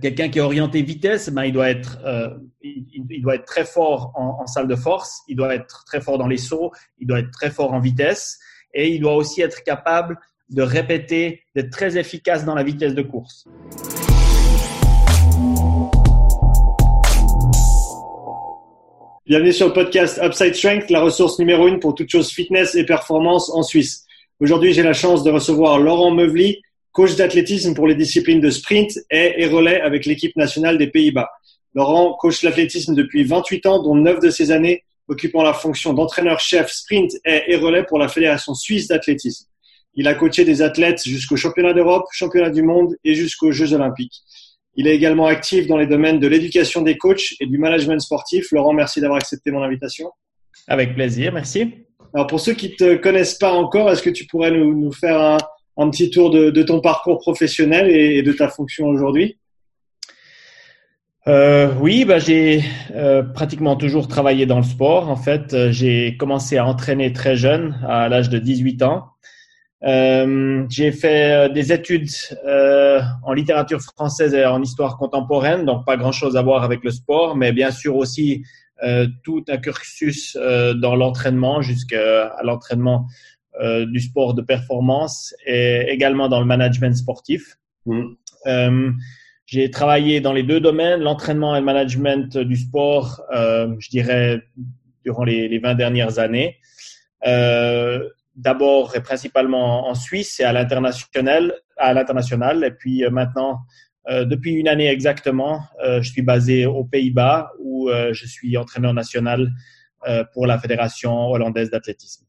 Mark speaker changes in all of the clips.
Speaker 1: Quelqu'un qui est orienté vitesse, ben, il, doit être, euh, il, doit être très fort en, salle de force, il doit être très fort dans les sauts, il doit être très fort en vitesse et il doit aussi être capable de répéter, d'être très efficace dans la vitesse de course.
Speaker 2: Bienvenue sur le podcast Upside Strength, la ressource numéro une pour toutes choses fitness et performance en Suisse. Aujourd'hui, j'ai la chance de recevoir Laurent Meuvely, coach d'athlétisme pour les disciplines de sprint et, relais avec l'équipe nationale des Pays-Bas. Laurent coach l'athlétisme depuis 28 ans, dont 9 de ces années occupant la fonction d'entraîneur-chef sprint et, relais pour la Fédération suisse d'athlétisme. Il a coaché des athlètes jusqu'au championnat d'Europe, championnat du monde et jusqu'aux Jeux olympiques. Il est également actif dans les domaines de l'éducation des coachs et du management sportif. Laurent, merci d'avoir accepté mon invitation.
Speaker 1: Avec plaisir, merci.
Speaker 2: Alors pour ceux qui ne te connaissent pas encore, est-ce que tu pourrais nous, nous faire un, un petit tour de, ton parcours professionnel et, de ta fonction aujourd'hui
Speaker 1: euh, oui, bah, j'ai euh, pratiquement toujours travaillé dans le sport. En fait, euh, j'ai commencé à entraîner très jeune, à l'âge de 18 ans. J'ai fait des études en littérature française et en histoire contemporaine, donc pas grand-chose à voir avec le sport, mais bien sûr aussi tout un cursus dans l'entraînement jusqu'à l'entraînement du sport de performance et également dans le management sportif. Mm. Euh, j'ai travaillé dans les deux domaines, l'entraînement et le management du sport, euh, je dirais, durant les, les 20 dernières années. Euh, D'abord et principalement en Suisse et à l'international, à l'international. Et puis euh, maintenant, euh, depuis une année exactement, je suis basé aux Pays-Bas où je suis entraîneur national pour la Fédération hollandaise d'athlétisme.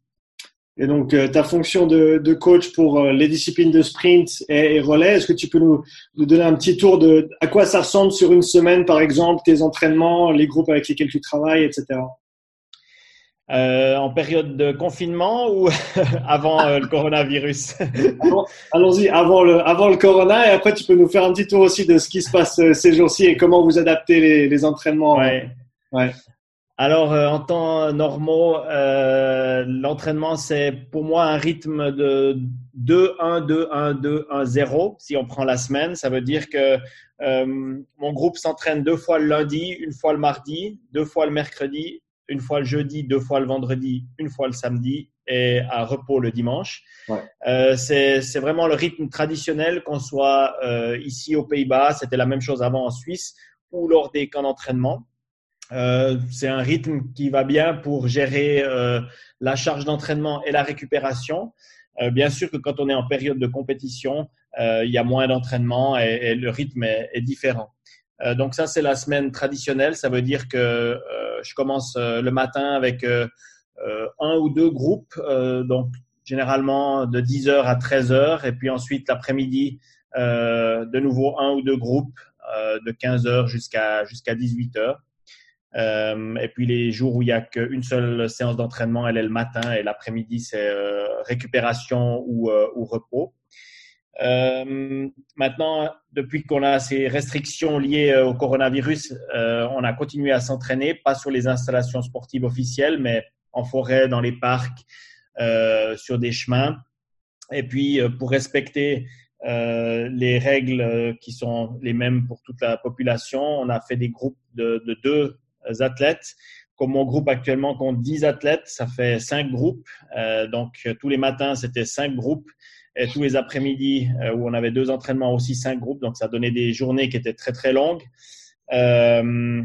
Speaker 2: Et donc, euh, ta fonction de, de, coach pour euh, les disciplines de sprint et, relais, est-ce que tu peux nous, nous, donner un petit tour de à quoi ça ressemble sur une semaine, par exemple, tes entraînements, les groupes avec lesquels tu travailles, etc.
Speaker 1: Euh, en période de confinement ou avant euh, le coronavirus?
Speaker 2: Allons-y, avant le, avant le corona, et après tu peux nous faire un petit tour aussi de ce qui se passe ces jours-ci et comment vous adaptez les, les entraînements.
Speaker 1: Ouais. ouais. Alors, euh, en temps normaux, euh, l'entraînement, c'est pour moi un rythme de 2-1, 2-1, 2-1, 0. Si on prend la semaine, ça veut dire que euh, mon groupe s'entraîne deux fois le lundi, une fois le mardi, deux fois le mercredi, une fois le jeudi, deux fois le vendredi, une fois le samedi et à repos le dimanche. Ouais. Euh, c'est vraiment le rythme traditionnel, qu'on soit euh, ici aux Pays-Bas, c'était la même chose avant en Suisse, ou lors des camps d'entraînement. Euh, c'est un rythme qui va bien pour gérer euh, la charge d'entraînement et la récupération. Euh, bien sûr que quand on est en période de compétition, il y a moins d'entraînement et, le rythme est, différent. donc ça, c'est la semaine traditionnelle. Ça veut dire que je commence le matin avec un ou deux groupes, donc généralement de 10h à 13h, et puis ensuite l'après-midi, de nouveau un ou deux groupes de 15h jusqu'à jusqu'à 18h. Euh, et puis les jours où il n'y a qu'une seule séance d'entraînement, elle est le matin et l'après-midi, c'est euh, récupération ou, euh, ou repos. Euh, maintenant, depuis qu'on a ces restrictions liées au coronavirus, on a continué à s'entraîner, pas sur les installations sportives officielles, mais en forêt, dans les parcs, sur des chemins. Et puis, pour respecter euh, les règles qui sont les mêmes pour toute la population. On a fait des groupes de, de deux athlètes. Comme mon groupe actuellement compte 10 athlètes, ça fait 5 groupes. Euh, donc, tous les matins, c'était 5 groupes. Et tous les après-midi, euh, où on avait deux entraînements, aussi 5 groupes. Donc, ça donnait des journées qui étaient très, très longues. Euh,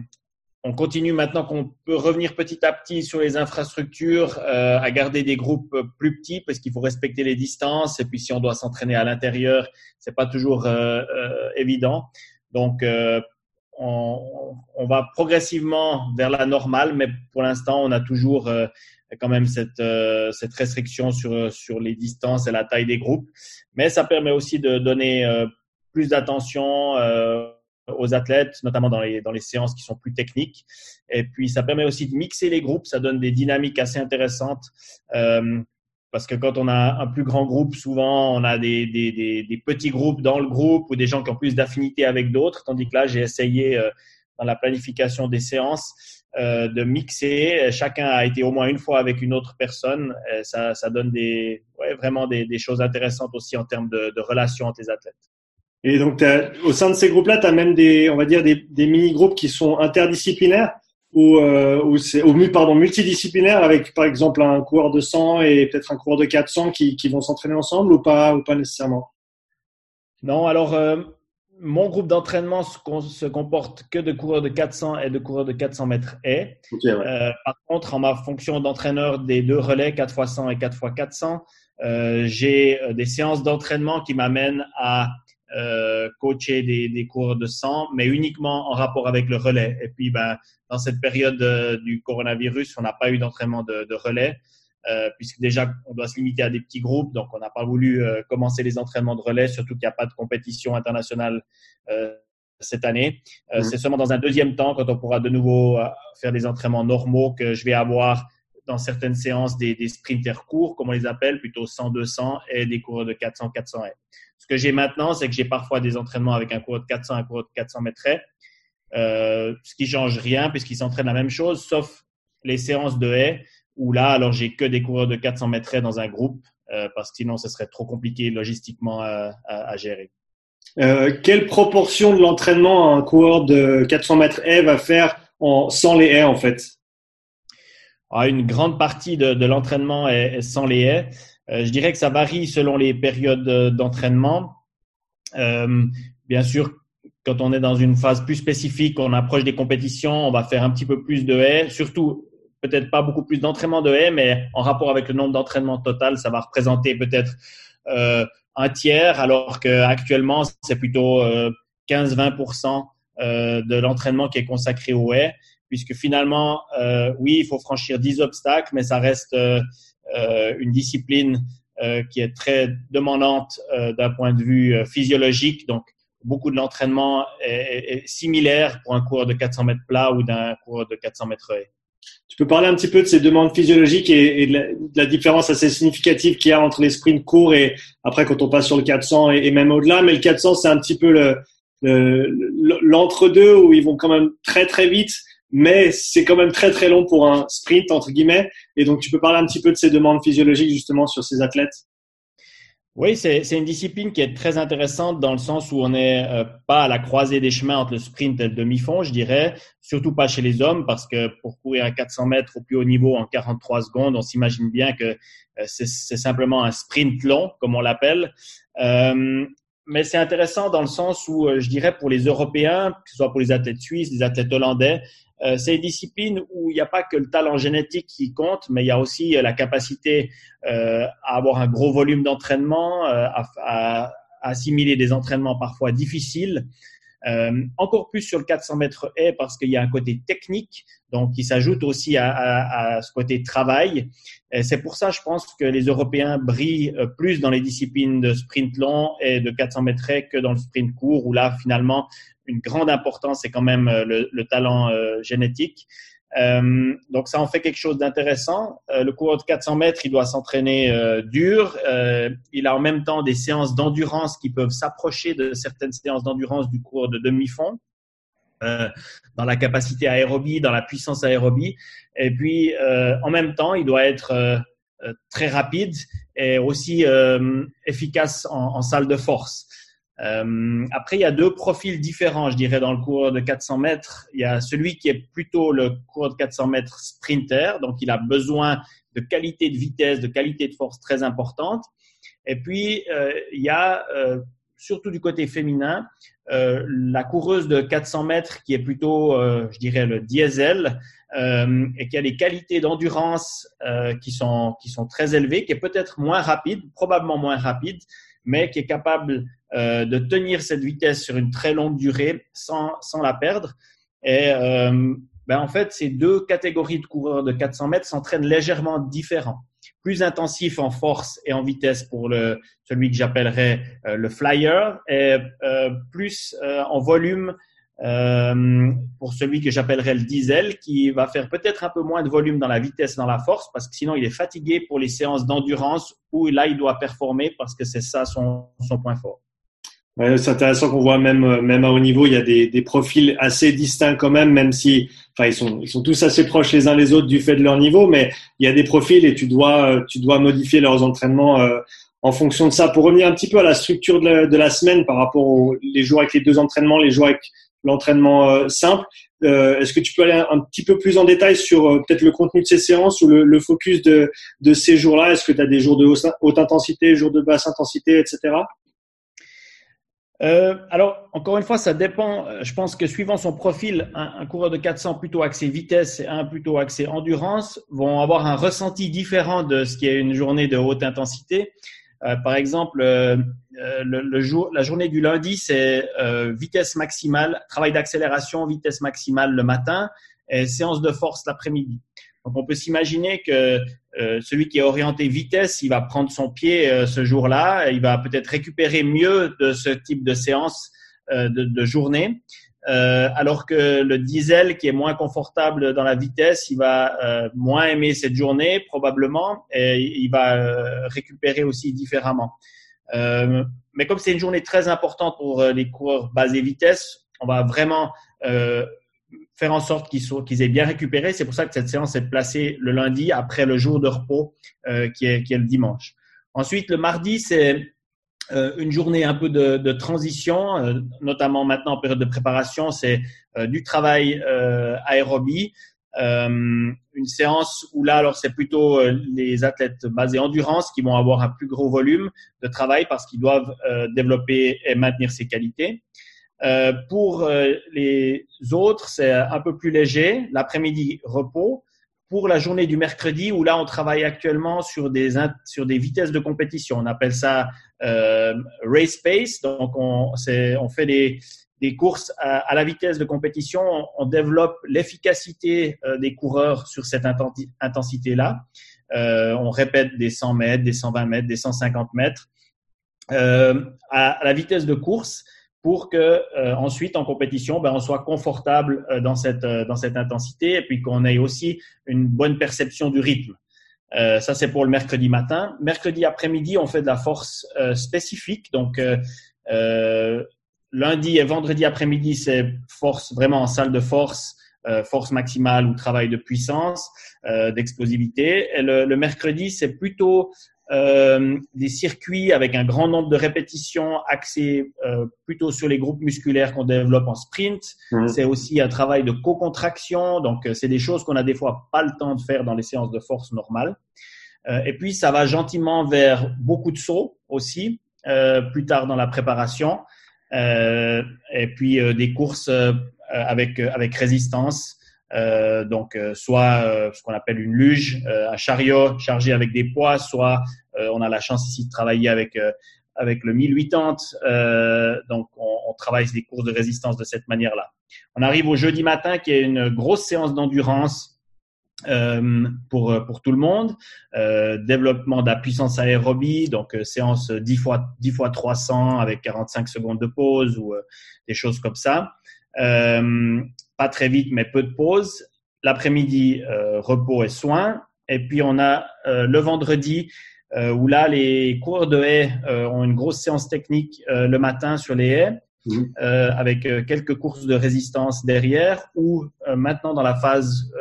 Speaker 1: on continue maintenant qu'on peut revenir petit à petit sur les infrastructures, euh, à garder des groupes plus petits parce qu'il faut respecter les distances et puis si on doit s'entraîner à l'intérieur, c'est pas toujours euh, euh, évident. Donc on, va progressivement vers la normale, mais pour l'instant, on a toujours euh, quand même cette, euh, restriction sur, sur les distances et la taille des groupes. Mais ça permet aussi de donner euh, plus d'attention aux athlètes, notamment dans les séances qui sont plus techniques. Et puis, ça permet aussi de mixer les groupes. Ça donne des dynamiques assez intéressantes. Parce que quand on a un plus grand groupe, souvent on a des, des, des, des petits groupes dans le groupe ou des gens qui ont plus d'affinité avec d'autres. Tandis que là, j'ai essayé euh, dans la planification des séances euh, de mixer. Chacun a été au moins une fois avec une autre personne. Et ça, ça donne des, ouais, vraiment des, des, choses intéressantes aussi en termes de, de relations entre les athlètes.
Speaker 2: Et donc, au sein de ces groupes-là, tu as même des, on va dire, des, des mini-groupes qui sont interdisciplinaires? Ou, euh, ou ou, pardon multidisciplinaires avec par exemple un coureur de 100 et peut-être un coureur de 400 qui, qui vont s'entraîner ensemble ou pas ou pas nécessairement?
Speaker 1: Non, alors euh, mon groupe d'entraînement se, comporte que de coureurs de 400 et de coureurs de 400 mètres et euh, par contre en ma fonction d'entraîneur des deux relais 4 x 100 et 4 x 400 j'ai des séances d'entraînement qui m'amènent à euh, coacher des, des, cours de sang, mais uniquement en rapport avec le relais. Et puis, ben, dans cette période euh, du coronavirus, on n'a pas eu d'entraînement de, de, relais, euh, puisque déjà, on doit se limiter à des petits groupes, donc on n'a pas voulu commencer les entraînements de relais, surtout qu'il n'y a pas de compétition internationale cette année. Mmh. C'est seulement dans un deuxième temps, quand on pourra de nouveau faire des entraînements normaux, que je vais avoir dans certaines séances des, des sprinters courts, comme on les appelle, plutôt 100-200 et des coureurs de 400-400 ce que j'ai maintenant, c'est que j'ai parfois des entraînements avec un coureur de 400, un coureur de 400 mètres, euh, ce qui change rien puisqu'ils s'entraînent la même chose, sauf les séances de haies où là, alors j'ai que des coureurs de 400 mètres dans un groupe euh, parce que sinon, ce serait trop compliqué logistiquement à, à, gérer.
Speaker 2: Euh, quelle proportion de l'entraînement un coureur de 400 mètres haies va faire en, sans les haies en fait?
Speaker 1: Ah, Une grande partie de, de l'entraînement est, sans les haies. Euh, je dirais que ça varie selon les périodes euh, d'entraînement. Euh, bien sûr, quand on est dans une phase plus spécifique, on approche des compétitions, on va faire un petit peu plus de haies, surtout peut-être pas beaucoup plus d'entraînement de haies, mais en rapport avec le nombre d'entraînements total, ça va représenter peut-être un tiers, alors qu'actuellement, c'est plutôt euh, 15-20% euh, de l'entraînement qui est consacré aux haies, puisque finalement, oui, il faut franchir 10 obstacles, mais ça reste une discipline euh, qui est très demandante euh, d'un point de vue physiologique. Donc, beaucoup de l'entraînement est, similaire pour un coureur de 400 mètres plat ou d'un coureur de 400 mètres haie.
Speaker 2: Tu peux parler un petit peu de ces demandes physiologiques et, de, la, différence assez significative qu'il y a entre les sprints courts et après quand on passe sur le 400 et, même au-delà. Mais le 400, c'est un petit peu l'entre-deux où ils vont quand même très très vite mais c'est quand même très très long pour un sprint entre guillemets. Et donc tu peux parler un petit peu de ces demandes physiologiques justement sur ces athlètes?
Speaker 1: Oui, c'est une discipline qui est très intéressante dans le sens où on n'est euh, pas à la croisée des chemins entre le sprint et le demi-fond, je dirais, surtout pas chez les hommes, parce que pour courir à 400 mètres au plus haut niveau en 43 secondes, on s'imagine bien que euh, c'est simplement un sprint long, comme on l'appelle. Euh, mais c'est intéressant dans le sens où, je dirais, pour les Européens, que ce soit pour les athlètes suisses, les athlètes hollandais, euh, c'est une discipline où il n'y a pas que le talent génétique qui compte, mais il y a aussi euh, la capacité euh, à avoir un gros volume d'entraînement, à, assimiler des entraînements parfois difficiles. Encore plus sur le 400 mètres haies parce qu'il y a un côté technique, donc qui s'ajoute aussi à, à, ce côté travail. C'est pour ça, je pense que les Européens brillent plus dans les disciplines de sprint long et de 400 mètres haies que dans le sprint court, où là, finalement, une grande importance, c'est quand même euh, le, le talent euh, génétique. Euh, donc ça en fait quelque chose d'intéressant. Le coureur de 400 mètres, il doit s'entraîner dur. Il a en même temps des séances d'endurance qui peuvent s'approcher de certaines séances d'endurance du coureur de demi-fond, dans la capacité aérobie, dans la puissance aérobie. Et puis en même temps, il doit être très rapide et aussi efficace en, salle de force. Euh, après, il y a deux profils différents, je dirais, dans le coureur de 400 mètres. Il y a celui qui est plutôt le coureur de 400 mètres sprinter, donc il a besoin de qualité de vitesse, de qualité de force très importante. Et puis, euh, il y a, euh, surtout du côté féminin, euh, la coureuse de 400 mètres qui est plutôt, euh, je dirais, le diesel et qui a des qualités d'endurance qui, sont, qui sont très élevées, qui est peut-être moins rapide, probablement moins rapide, mais qui est capable euh, de tenir cette vitesse sur une très longue durée sans, sans la perdre. Et euh, ben en fait, ces deux catégories de coureurs de 400 mètres s'entraînent légèrement différents. Plus intensif en force et en vitesse pour le, celui que j'appellerais euh, le flyer et plus en volume euh, pour celui que j'appellerais le diesel, qui va faire peut-être un peu moins de volume dans la vitesse, dans la force, parce que sinon il est fatigué pour les séances d'endurance où là il doit performer parce que c'est ça son, son point fort.
Speaker 2: Ouais, c'est intéressant qu'on voit même même à haut niveau, il y a des, des profils assez distincts quand même, même si, enfin ils sont ils sont tous assez proches les uns les autres du fait de leur niveau, mais il y a des profils et tu dois tu dois modifier leurs entraînements euh, en fonction de ça. Pour revenir un petit peu à la structure de la, semaine par rapport aux les jours avec les deux entraînements, les jours avec l'entraînement euh, simple, euh, est-ce que tu peux aller un, petit peu plus en détail sur euh, peut-être le contenu de ces séances ou le, focus de, de ces jours-là? Est-ce que tu as des jours de haute, intensité, jours de basse intensité, etc.
Speaker 1: Alors, encore une fois, ça dépend. Je pense que suivant son profil, un, un, coureur de 400 plutôt axé vitesse et un plutôt axé endurance vont avoir un ressenti différent de ce qui est une journée de haute intensité. Euh, par exemple, euh, euh, le, jour, la journée du lundi, c'est vitesse maximale, travail d'accélération, vitesse maximale le matin et séance de force l'après-midi. Donc, on peut s'imaginer que celui qui est orienté vitesse, il va prendre son pied ce jour-là, il va peut-être récupérer mieux de ce type de séance de, de, journée. Euh, alors que le diesel qui est moins confortable dans la vitesse, il va euh, moins aimer cette journée probablement et il va euh, récupérer aussi différemment. mais comme c'est une journée très importante pour les coureurs basés vitesse, on va vraiment faire en sorte qu'ils qu'ils aient bien récupéré. C'est pour ça que cette séance est placée le lundi après le jour de repos qui est, qui est le dimanche. Ensuite, le mardi, c'est euh, une journée un peu de, de transition, euh, notamment maintenant en période de préparation, c'est euh, du travail aérobie, une séance où là, alors c'est plutôt les athlètes basés endurance qui vont avoir un plus gros volume de travail parce qu'ils doivent développer et maintenir ces qualités. pour les autres, c'est un peu plus léger, l'après-midi repos pour la journée du mercredi où là on travaille actuellement sur des sur des vitesses de compétition. On appelle ça euh, race pace. Donc on, fait des, des courses à, la vitesse de compétition. On, développe l'efficacité euh, des coureurs sur cette intensité là. Euh, on répète des 100 mètres, des 120 mètres, des 150 mètres à, la vitesse de course pour que euh, ensuite en compétition, ben, on soit confortable euh, dans cette euh, dans cette intensité et puis qu'on ait aussi une bonne perception du rythme. ça c'est pour le mercredi matin. Mercredi après-midi, on fait de la force spécifique. Donc lundi et vendredi après-midi, c'est force vraiment en salle de force, force maximale ou travail de puissance, d'explosivité. Et le, le mercredi, c'est plutôt euh, des circuits avec un grand nombre de répétitions axés euh, plutôt sur les groupes musculaires qu'on développe en sprint. Mmh. C'est aussi un travail de co-contraction, donc euh, c'est des choses qu'on a des fois pas le temps de faire dans les séances de force normales. Euh, et puis ça va gentiment vers beaucoup de sauts aussi plus tard dans la préparation, et puis des courses avec avec résistance. Euh, donc, euh, soit euh, ce qu'on appelle une luge, un chariot chargé avec des poids, soit on a la chance ici de travailler avec avec le 1080. donc, on, on, travaille des courses de résistance de cette manière-là. On arrive au jeudi matin, qui est une grosse séance d'endurance euh, pour pour tout le monde. Euh, développement de la puissance aérobie, donc séance 10 fois 10 fois 300 avec 45 secondes de pause ou des choses comme ça. Euh, pas très vite, mais peu de pause. L'après-midi, euh, repos et soins. Et puis on a euh, le vendredi euh, où là, les coureurs de haies ont une grosse séance technique le matin sur les haies. Mmh. avec quelques courses de résistance derrière, ou maintenant dans la phase,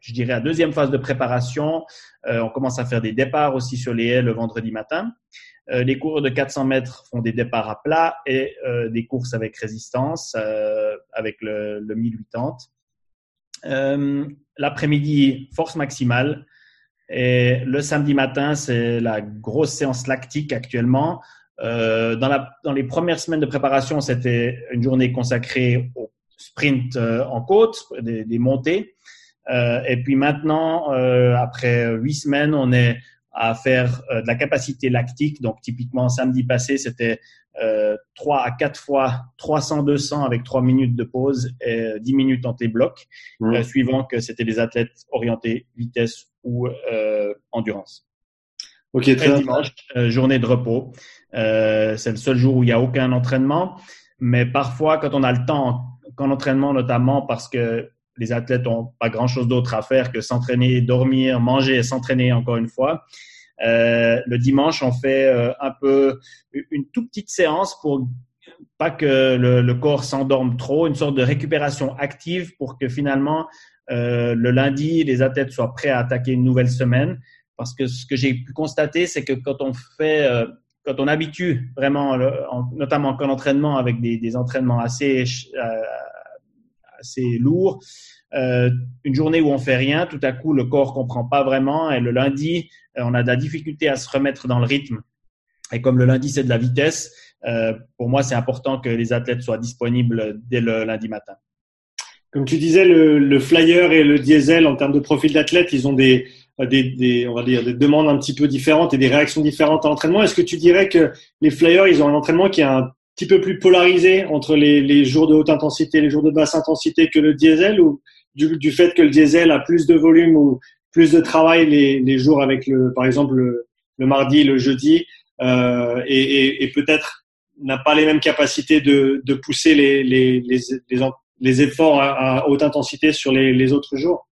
Speaker 1: je dirais la deuxième phase de préparation, on commence à faire des départs aussi sur les haies le vendredi matin. Euh, les cours de 400 mètres font des départs à plat et euh, des courses avec résistance, euh, avec le, le 1080. L'après-midi, force maximale. Et le samedi matin, c'est la grosse séance lactique actuellement. dans, les premières semaines de préparation, c'était une journée consacrée au sprint en côte, des montées. et puis maintenant, après huit semaines, on est à faire euh, de la capacité lactique. Donc, typiquement, samedi passé, c'était euh, 3 à 4 fois 300-200 avec 3 minutes de pause et 10 minutes entre les blocs, mmh. euh, suivant que c'était des athlètes orientés vitesse ou euh, endurance.
Speaker 2: Ok, très
Speaker 1: dimanche, journée de repos. c'est le seul jour où il n'y a aucun entraînement. Mais parfois, quand on a le temps, qu'en entraînement notamment, parce que les athlètes n'ont pas grand-chose d'autre à faire que s'entraîner, dormir, manger et s'entraîner encore une fois. Euh, le dimanche, on fait euh, un peu une toute petite séance pour pas que le, corps s'endorme trop, une sorte de récupération active pour que finalement euh, le lundi, les athlètes soient prêts à attaquer une nouvelle semaine. parce que ce que j'ai pu constater, c'est que quand on fait, quand on habitue vraiment, notamment en entraînement avec des, des entraînements assez, euh, assez lourds, euh, une journée où on fait rien, tout à coup le corps comprend pas vraiment et le lundi, on a de la difficulté à se remettre dans le rythme. Et comme le lundi c'est de la vitesse, pour moi c'est important que les athlètes soient disponibles dès le lundi matin.
Speaker 2: Comme tu disais, le, flyer et le diesel en termes de profil d'athlète, ils ont des, on va dire, des demandes un petit peu différentes et des réactions différentes à l'entraînement. Est-ce que tu dirais que les flyers, ils ont un entraînement qui est un petit peu plus polarisé entre les, les jours de haute intensité et les jours de basse intensité que le diesel ou du, du, fait que le diesel a plus de volume ou plus de travail les, les jours avec le, par exemple, le, le mardi, le jeudi, euh, et, et, et peut-être n'a pas les mêmes capacités de, de pousser les, les, les, efforts à, haute intensité sur les, les autres jours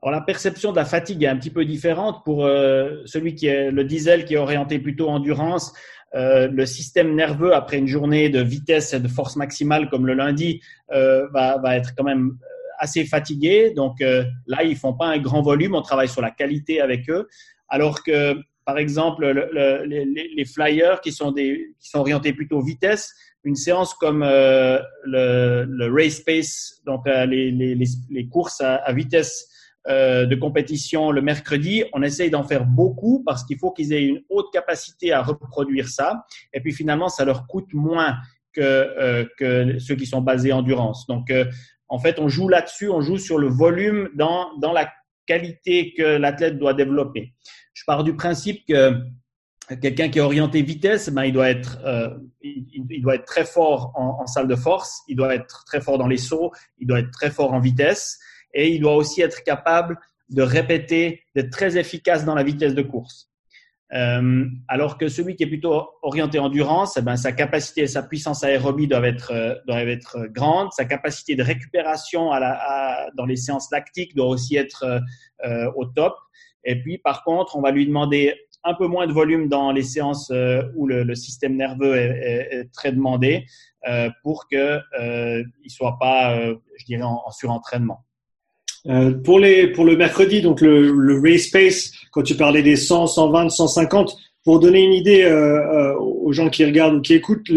Speaker 1: alors la perception de la fatigue est un petit peu différente pour euh, celui qui est le diesel qui est orienté plutôt endurance. Euh, le système nerveux après une journée de vitesse et de force maximale comme le lundi euh, va, va, être quand même euh, assez fatigué. Donc euh, là, ils font pas un grand volume. On travaille sur la qualité avec eux. Alors que par exemple le, le, les, les, flyers qui sont des qui sont orientés plutôt vitesse, une séance comme euh, le, le, race pace, donc les, les, courses à, à vitesse euh, de compétition le mercredi, on essaye d'en faire beaucoup parce qu'il faut qu'ils aient une haute capacité à reproduire ça. Et puis finalement, ça leur coûte moins que, euh, que ceux qui sont basés en endurance. Donc, euh, en fait, on joue là-dessus, on joue sur le volume dans, dans la qualité que l'athlète doit développer. Je pars du principe que quelqu'un qui est orienté vitesse, ben, il, doit être, euh, il, doit être très fort en, salle de force, il doit être très fort dans les sauts, il doit être très fort en vitesse et il doit aussi être capable de répéter, d'être très efficace dans la vitesse de course. Euh, alors que celui qui est plutôt orienté endurance, eh ben, sa capacité et sa puissance aérobie doivent être, euh, être grandes, sa capacité de récupération dans les séances lactiques doit aussi être euh, au top. Et puis, par contre, on va lui demander un peu moins de volume dans les séances euh, où le, système nerveux est, très demandé euh, pour qu'il euh, ne soit pas, je dirais, en surentraînement.
Speaker 2: Euh, pour, les, pour le mercredi, donc le, le race pace, quand tu parlais des 100, 120, 150, pour donner une idée euh, euh, aux gens qui regardent ou qui écoutent,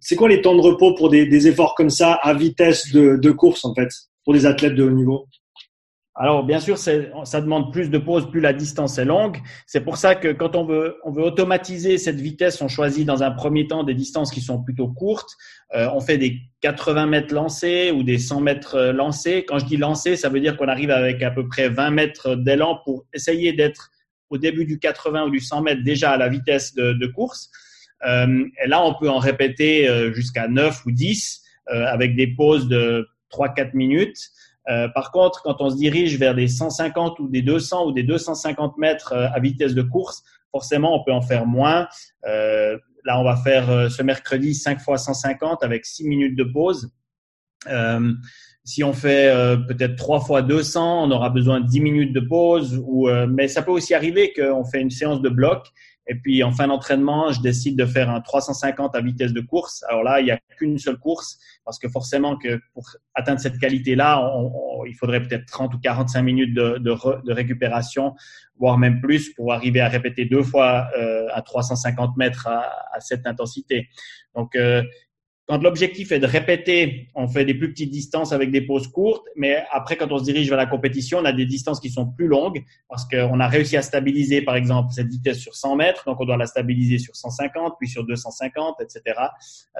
Speaker 2: c'est quoi les temps de repos pour des, des efforts comme ça à vitesse de, de course en fait, pour des athlètes de haut niveau?
Speaker 1: Alors, bien sûr, ça demande plus de pauses, plus la distance est longue. C'est pour ça que quand on veut, on veut automatiser cette vitesse, on choisit dans un premier temps des distances qui sont plutôt courtes. Euh, on fait des 80 mètres lancés ou des 100 mètres euh, lancés. Quand je dis lancés, ça veut dire qu'on arrive avec à peu près 20 mètres d'élan pour essayer d'être au début du 80 ou du 100 mètres déjà à la vitesse de, course. Euh, et là, on peut en répéter jusqu'à 9 ou 10 euh, avec des pauses de 3-4 minutes. Euh, par contre, quand on se dirige vers des 150 ou des 200 ou des 250 mètres euh, à vitesse de course, forcément, on peut en faire moins. Euh, là, on va faire ce mercredi 5 fois 150 avec 6 minutes de pause. Si on fait peut-être 3 fois 200, on aura besoin de 10 minutes de pause. Ou, mais ça peut aussi arriver qu'on fait une séance de bloc et puis en fin d'entraînement, je décide de faire un 350 à vitesse de course. Alors là, il n'y a qu'une seule course parce que forcément que pour atteindre cette qualité-là, il faudrait peut-être 30 ou 45 minutes de, récupération, voire même plus, pour arriver à répéter deux fois euh, à 350 mètres à, à cette intensité. Donc euh, l'objectif est de répéter, on fait des plus petites distances avec des pauses courtes, mais après, quand on se dirige vers la compétition, on a des distances qui sont plus longues parce qu'on a réussi à stabiliser, par exemple, cette vitesse sur 100 mètres, donc on doit la stabiliser sur 150, puis sur 250, etc.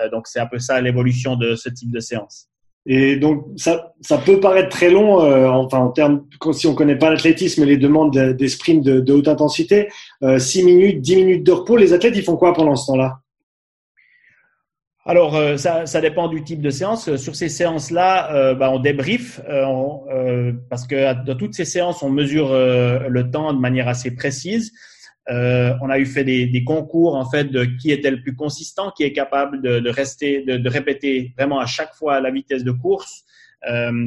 Speaker 1: Euh, donc c'est un peu ça l'évolution de ce type de séance.
Speaker 2: Et donc ça, ça peut paraître très long, euh, enfin en termes, si on connaît pas l'athlétisme et les demandes des sprints de, de haute intensité, euh, 6 minutes, 10 minutes de repos, les athlètes ils font quoi pendant ce temps-là?
Speaker 1: Alors, euh, ça, dépend du type de séance. Sur ces séances-là, euh, bah, on débrief euh, euh, parce que dans toutes ces séances, on mesure euh, le temps de manière assez précise. on a eu fait des, concours en fait de qui était le plus consistant, qui est capable de, rester, de, répéter vraiment à chaque fois la vitesse de course.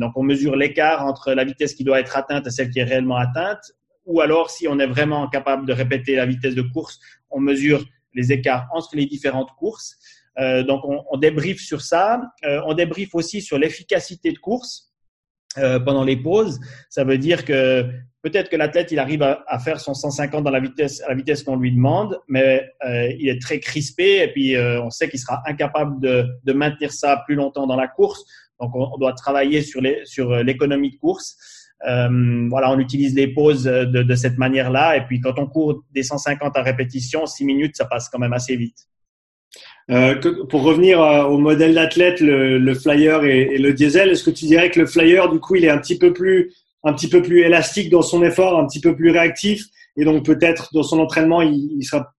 Speaker 1: donc, on mesure l'écart entre la vitesse qui doit être atteinte et celle qui est réellement atteinte. Ou alors, si on est vraiment capable de répéter la vitesse de course, on mesure les écarts entre les différentes courses. Euh, donc, on, on débriefe sur ça. Euh, on débriefe aussi sur l'efficacité de course. pendant les pauses. Ça veut dire que peut-être que l'athlète il arrive à, faire son 150 dans la vitesse à la vitesse qu'on lui demande, mais il est très crispé et puis on sait qu'il sera incapable de, de, maintenir ça plus longtemps dans la course. Donc on, doit travailler sur sur l'économie de course. Euh, voilà, on utilise les pauses de, de cette manière-là. Et puis, quand on court des 150 à répétition, 6 minutes, ça passe quand même assez vite.
Speaker 2: Euh, pour revenir euh, au modèle d'athlète, le, le, flyer et, le diesel, est-ce que tu dirais que le flyer, du coup, il est un petit peu plus, un petit peu plus élastique dans son effort, un petit peu plus réactif, et donc peut-être dans son entraînement, il, il, sera,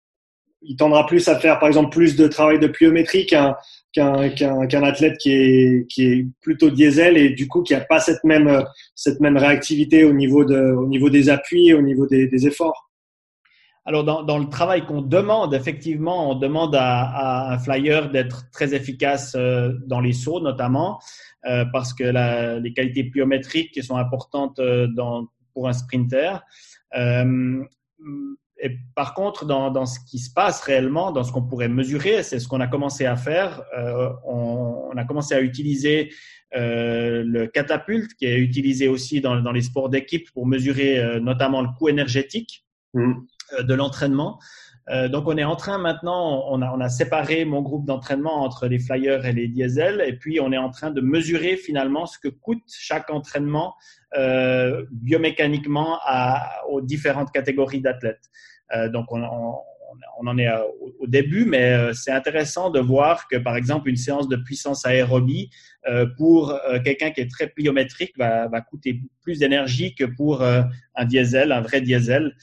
Speaker 2: il tendra plus à faire, par exemple, plus de travail de pliométrie qu'un qu'un athlète qui est, qui est plutôt diesel et du coup qui n'a pas cette même, cette même réactivité au niveau, de, au niveau des appuis, au niveau des, des efforts?
Speaker 1: Alors, dans, dans, le travail qu'on demande, effectivement, on demande à, un flyer d'être très efficace euh, dans les sauts, notamment, euh, parce que les qualités pliométriques sont importantes euh, pour un sprinter. Et par contre, dans, dans, ce qui se passe réellement, dans ce qu'on pourrait mesurer, c'est ce qu'on a commencé à faire. On, a commencé à utiliser le catapulte, qui est utilisé aussi dans, dans les sports d'équipe pour mesurer notamment le coût énergétique mmh. Euh, de l'entraînement. Euh, donc, on est en train maintenant, on a, on a séparé mon groupe d'entraînement entre les flyers et les diesels, et puis on est en train de mesurer finalement ce que coûte chaque entraînement euh, biomécaniquement à, aux différentes catégories d'athlètes. Euh, donc, on, on, on, en est euh, au, début, mais euh, c'est intéressant de voir que, par exemple, une séance de puissance aérobie euh, pour quelqu'un qui est très pliométrique va, coûter plus d'énergie que pour un diesel, un vrai diesel,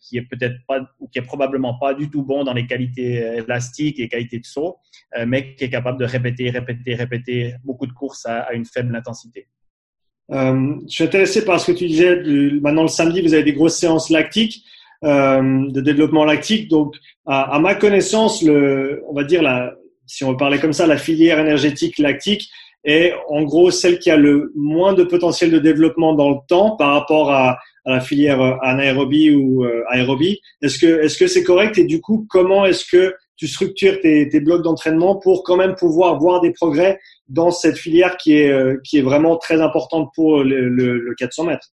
Speaker 1: qui est peut-être pas ou qui est probablement pas du tout bon dans les qualités élastiques et qualités de saut, mais qui est capable de répéter, répéter, répéter beaucoup de courses à, une faible intensité.
Speaker 2: Euh, je suis intéressé par ce que tu disais. maintenant, le samedi, vous avez des grosses séances lactiques. Euh, de développement lactique. Donc, à, à, ma connaissance, le, on va dire la, si on veut parler comme ça, la filière énergétique lactique est en gros celle qui a le moins de potentiel de développement dans le temps par rapport à, à la filière anaérobie ou euh, aérobie. Est-ce que est-ce que c'est correct? Et du coup comment est-ce que tu structures tes, tes blocs d'entraînement pour quand même pouvoir voir des progrès dans cette filière qui est euh, qui est vraiment très importante pour le, le, le 400 mètres?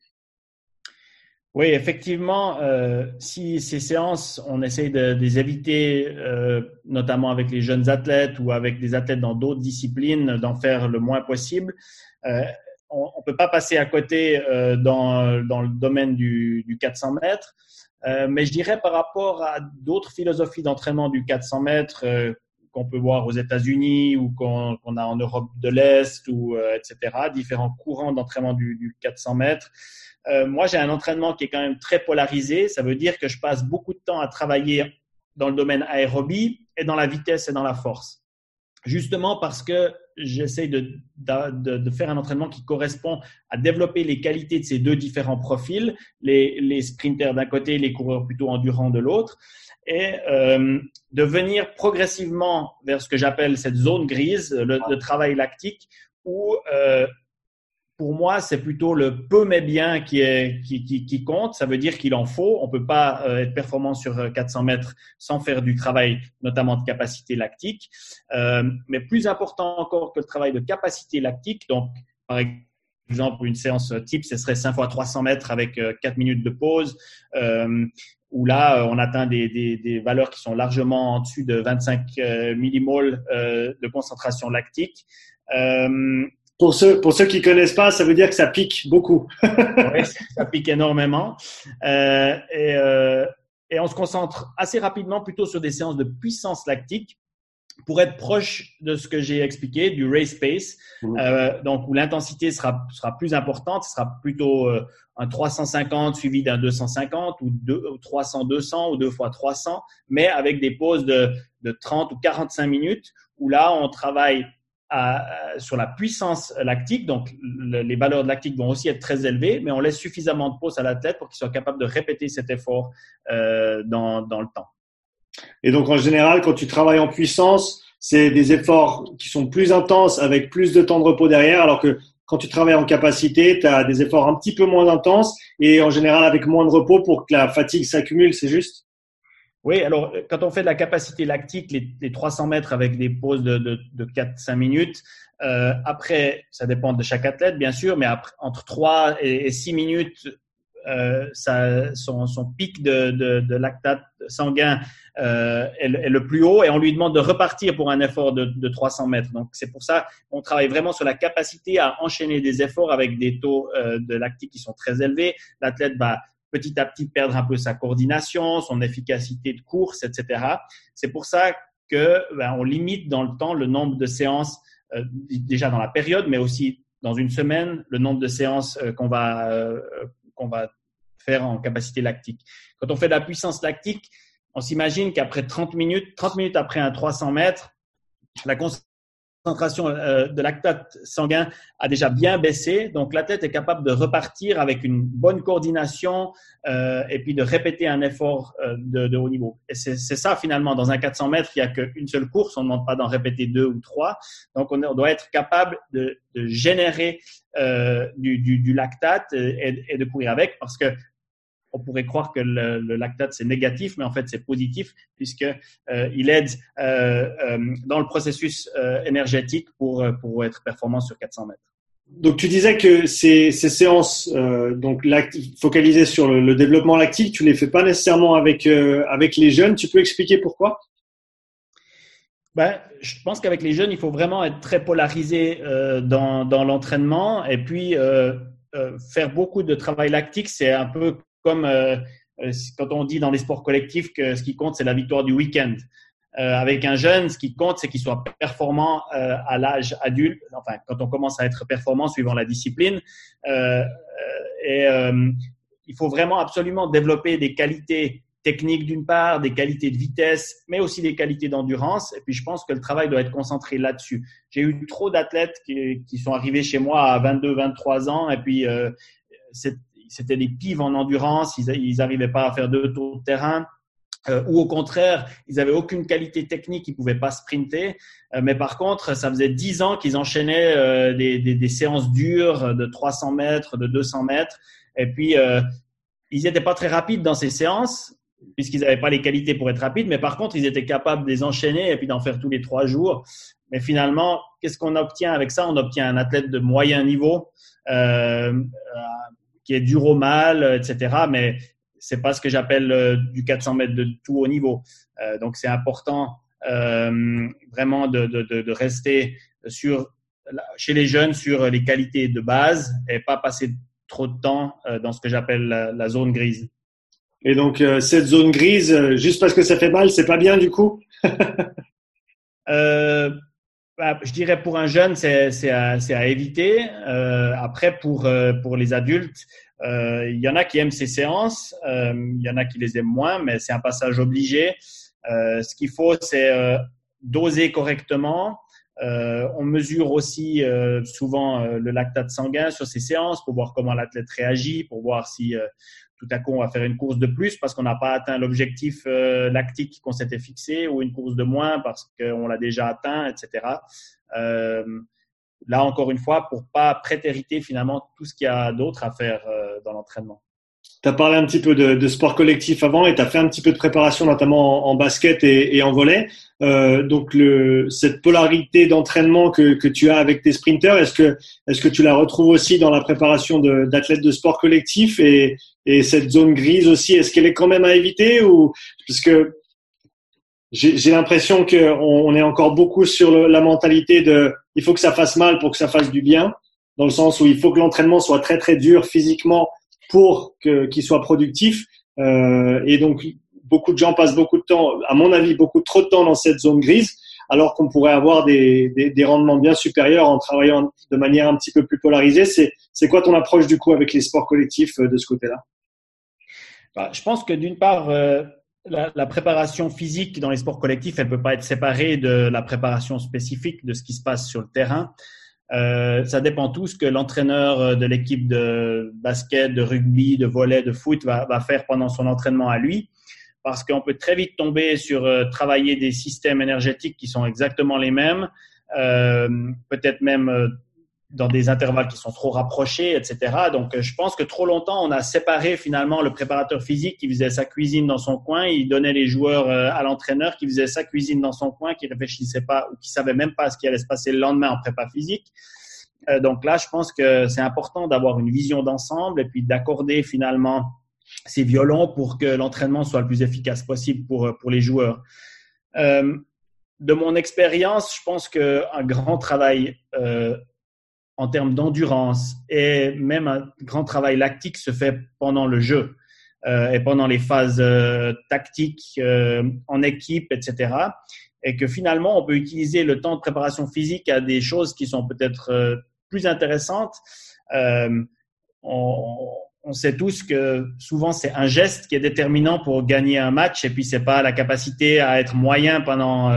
Speaker 1: Oui, effectivement, euh, si ces séances, on essaye de, de les éviter, euh, notamment avec les jeunes athlètes ou avec des athlètes dans d'autres disciplines, d'en faire le moins possible. Euh, on ne peut pas passer à côté euh, dans, dans, le domaine du, du 400 mètres, euh, mais je dirais par rapport à d'autres philosophies d'entraînement du 400 mètres euh, qu'on peut voir aux États-Unis ou qu'on a en Europe de l'Est ou etc. Différents courants d'entraînement du, du 400 mètres. Euh, moi, j'ai un entraînement qui est quand même très polarisé. Ça veut dire que je passe beaucoup de temps à travailler dans le domaine aérobie et dans la vitesse et dans la force. Justement parce que j'essaie de, de, faire un entraînement qui correspond à développer les qualités de ces deux différents profils, les, les sprinters d'un côté, les coureurs plutôt endurants de l'autre, et euh, de venir progressivement vers ce que j'appelle cette zone grise, le, le travail lactique, où euh, pour moi, c'est plutôt le peu mais bien qui, compte. Ça veut dire qu'il en faut. On peut pas euh, être performant sur 400 euh, mètres sans faire du travail, notamment de capacité lactique. Euh, mais plus important encore que le travail de capacité lactique, donc par exemple une séance type, ce serait 5 fois 300 mètres avec 4 minutes de pause, où là, on atteint des, valeurs qui sont largement en dessus de 25 millimoles de concentration lactique.
Speaker 2: Pour ceux, pour ceux qui connaissent pas, ça veut dire que ça pique beaucoup.
Speaker 1: oui, ça pique énormément. Euh, et, euh, et on se concentre assez rapidement plutôt sur des séances de puissance lactique pour être proche de ce que j'ai expliqué, du race pace, mmh. euh, donc où l'intensité sera, sera plus importante, ce sera plutôt euh, un 350 suivi d'un 250 ou, deux, ou 300, 200 ou deux fois 300, mais avec des pauses de, de 30 ou 45 minutes où là, on travaille sur la puissance lactique. Donc, les valeurs de lactique vont aussi être très élevées, mais on laisse suffisamment de pause à l'athlète pour qu'il soit capable de répéter cet effort euh, dans, dans le temps.
Speaker 2: Et donc, en général, quand tu travailles en puissance, c'est des efforts qui sont plus intenses avec plus de temps de repos derrière, alors que quand tu travailles en capacité, tu as des efforts un petit peu moins intenses et en général avec moins de repos pour que la fatigue s'accumule, c'est juste?
Speaker 1: Oui, alors quand on fait de la capacité lactique, les, 300 mètres avec des pauses de, de, de 4-5 minutes, euh, après, ça dépend de chaque athlète, bien sûr, mais après, entre 3 et, 6 minutes, euh, ça, son, son, pic de, de, lactate sanguin euh, est, le plus haut et on lui demande de repartir pour un effort de, de 300 mètres. Donc, c'est pour ça qu'on travaille vraiment sur la capacité à enchaîner des efforts avec des taux euh, de lactique qui sont très élevés. L'athlète va petit à petit perdre un peu sa coordination, son efficacité de course, etc. C'est pour ça que ben, on limite dans le temps le nombre de séances euh, déjà dans la période, mais aussi dans une semaine, le nombre de séances euh, qu'on va euh, qu'on va faire en capacité lactique. Quand on fait de la puissance lactique, on s'imagine qu'après 30 minutes, 30 minutes après un 300 mètres, la concentration euh, de lactate sanguin a déjà bien baissé. Donc, la tête est capable de repartir avec une bonne coordination euh, et puis de répéter un effort euh, de, de, haut niveau. Et c'est ça, finalement, dans un 400 mètres, il n'y a qu'une seule course. On ne demande pas d'en répéter deux ou trois. Donc, on, doit être capable de, de générer euh, du, du, du, lactate et, et, de courir avec parce que on pourrait croire que le, lactate c'est négatif, mais en fait c'est positif puisque euh, il aide euh, euh, dans le processus énergétique pour pour être performant sur 400 mètres.
Speaker 2: Donc tu disais que ces, ces séances donc focalisées sur le, développement lactique, tu les fais pas nécessairement avec avec les jeunes. Tu peux expliquer pourquoi?
Speaker 1: Ben, je pense qu'avec les jeunes, il faut vraiment être très polarisé dans, dans l'entraînement et puis faire beaucoup de travail lactique, c'est un peu comme euh, euh, quand on dit dans les sports collectifs que ce qui compte, c'est la victoire du week-end. Euh, avec un jeune, ce qui compte, c'est qu'il soit performant à l'âge adulte, enfin, quand on commence à être performant suivant la discipline. Et il faut vraiment absolument développer des qualités techniques d'une part, des qualités de vitesse, mais aussi des qualités d'endurance. Et puis, je pense que le travail doit être concentré là-dessus. J'ai eu trop d'athlètes qui, qui, sont arrivés chez moi à 22, 23 ans, et puis c'est c'était des pives en endurance, ils n'arrivaient pas à faire deux tours de terrain. Euh, ou au contraire, ils avaient aucune qualité technique, ils pouvaient pas sprinter. Euh, mais par contre, ça faisait dix ans qu'ils enchaînaient euh, des, séances dures de 300 mètres, de 200 mètres. Et puis, ils n'étaient pas très rapides dans ces séances puisqu'ils n'avaient pas les qualités pour être rapides. Mais par contre, ils étaient capables de les enchaîner et puis d'en faire tous les trois jours. Mais finalement, qu'est-ce qu'on obtient avec ça? On obtient un athlète de moyen niveau. Euh, qui est dur au mal, euh, etc. Mais c'est pas ce que j'appelle euh, du 400 mètres de tout haut niveau. Euh, donc c'est important vraiment de, de, de, rester sur chez les jeunes sur les qualités de base et pas passer trop de temps dans ce que j'appelle la, zone grise.
Speaker 2: Et donc cette zone grise, juste parce que ça fait mal, c'est pas bien du coup?
Speaker 1: Euh, bah, je dirais pour un jeune, c'est à, éviter. Euh, après, pour, euh, pour les adultes, euh, il y en a qui aiment ces séances, il y en a qui les aiment moins, mais c'est un passage obligé. Ce qu'il faut, c'est doser correctement. on mesure aussi souvent le lactate sanguin sur ces séances pour voir comment l'athlète réagit, pour voir si tout à coup on va faire une course de plus parce qu'on n'a pas atteint l'objectif euh, lactique qu'on s'était fixé ou une course de moins parce qu'on l'a déjà atteint, etc. Euh, là encore une fois, pour pas prétériter finalement tout ce qu'il y a d'autre à faire euh, dans l'entraînement.
Speaker 2: Tu as parlé un petit peu de, de sport collectif avant et tu as fait un petit peu de préparation notamment en, basket et, et, en volet. Euh, donc le, cette polarité d'entraînement que, que, tu as avec tes sprinters, est-ce que, est-ce que tu la retrouves aussi dans la préparation d'athlètes de, sport collectif et, et cette zone grise aussi, est-ce qu'elle est quand même à éviter ou parce que j'ai l'impression qu'on on est encore beaucoup sur la mentalité de il faut que ça fasse mal pour que ça fasse du bien, dans le sens où il faut que l'entraînement soit très très dur physiquement pour qu'il soit productif. Euh, et donc, beaucoup de gens passent beaucoup de temps, à mon avis, beaucoup trop de temps dans cette zone grise, alors qu'on pourrait avoir des, rendements bien supérieurs en travaillant de manière un petit peu plus polarisée. C'est quoi ton approche du coup avec les sports collectifs euh, de ce côté-là?
Speaker 1: Bah, Je pense que d'une part, euh, la, la, préparation physique dans les sports collectifs, elle peut pas être séparée de la préparation spécifique de ce qui se passe sur le terrain. Euh, ça dépend tout ce que l'entraîneur euh, de l'équipe de basket, de rugby, de volley, de foot va, faire pendant son entraînement à lui. Parce qu'on peut très vite tomber sur euh, travailler des systèmes énergétiques qui sont exactement les mêmes, peut-être même dans des intervalles qui sont trop rapprochés, etc. Donc, je pense que trop longtemps, on a séparé finalement le préparateur physique qui faisait sa cuisine dans son coin, il donnait les joueurs à l'entraîneur qui faisait sa cuisine dans son coin, qui réfléchissait pas ou qui savait même pas ce qui allait se passer le lendemain en prépa physique. donc là, je pense que c'est important d'avoir une vision d'ensemble et puis d'accorder finalement ces violons pour que l'entraînement soit le plus efficace possible pour, pour les joueurs. Euh, de mon expérience, je pense qu'un grand travail euh, en termes d'endurance et même un grand travail lactique se fait pendant le jeu euh, et pendant les phases tactiques en équipe, etc. Et que finalement, on peut utiliser le temps de préparation physique à des choses qui sont peut-être plus intéressantes. On, on sait tous que souvent c'est un geste qui est déterminant pour gagner un match et puis c'est pas la capacité à être moyen pendant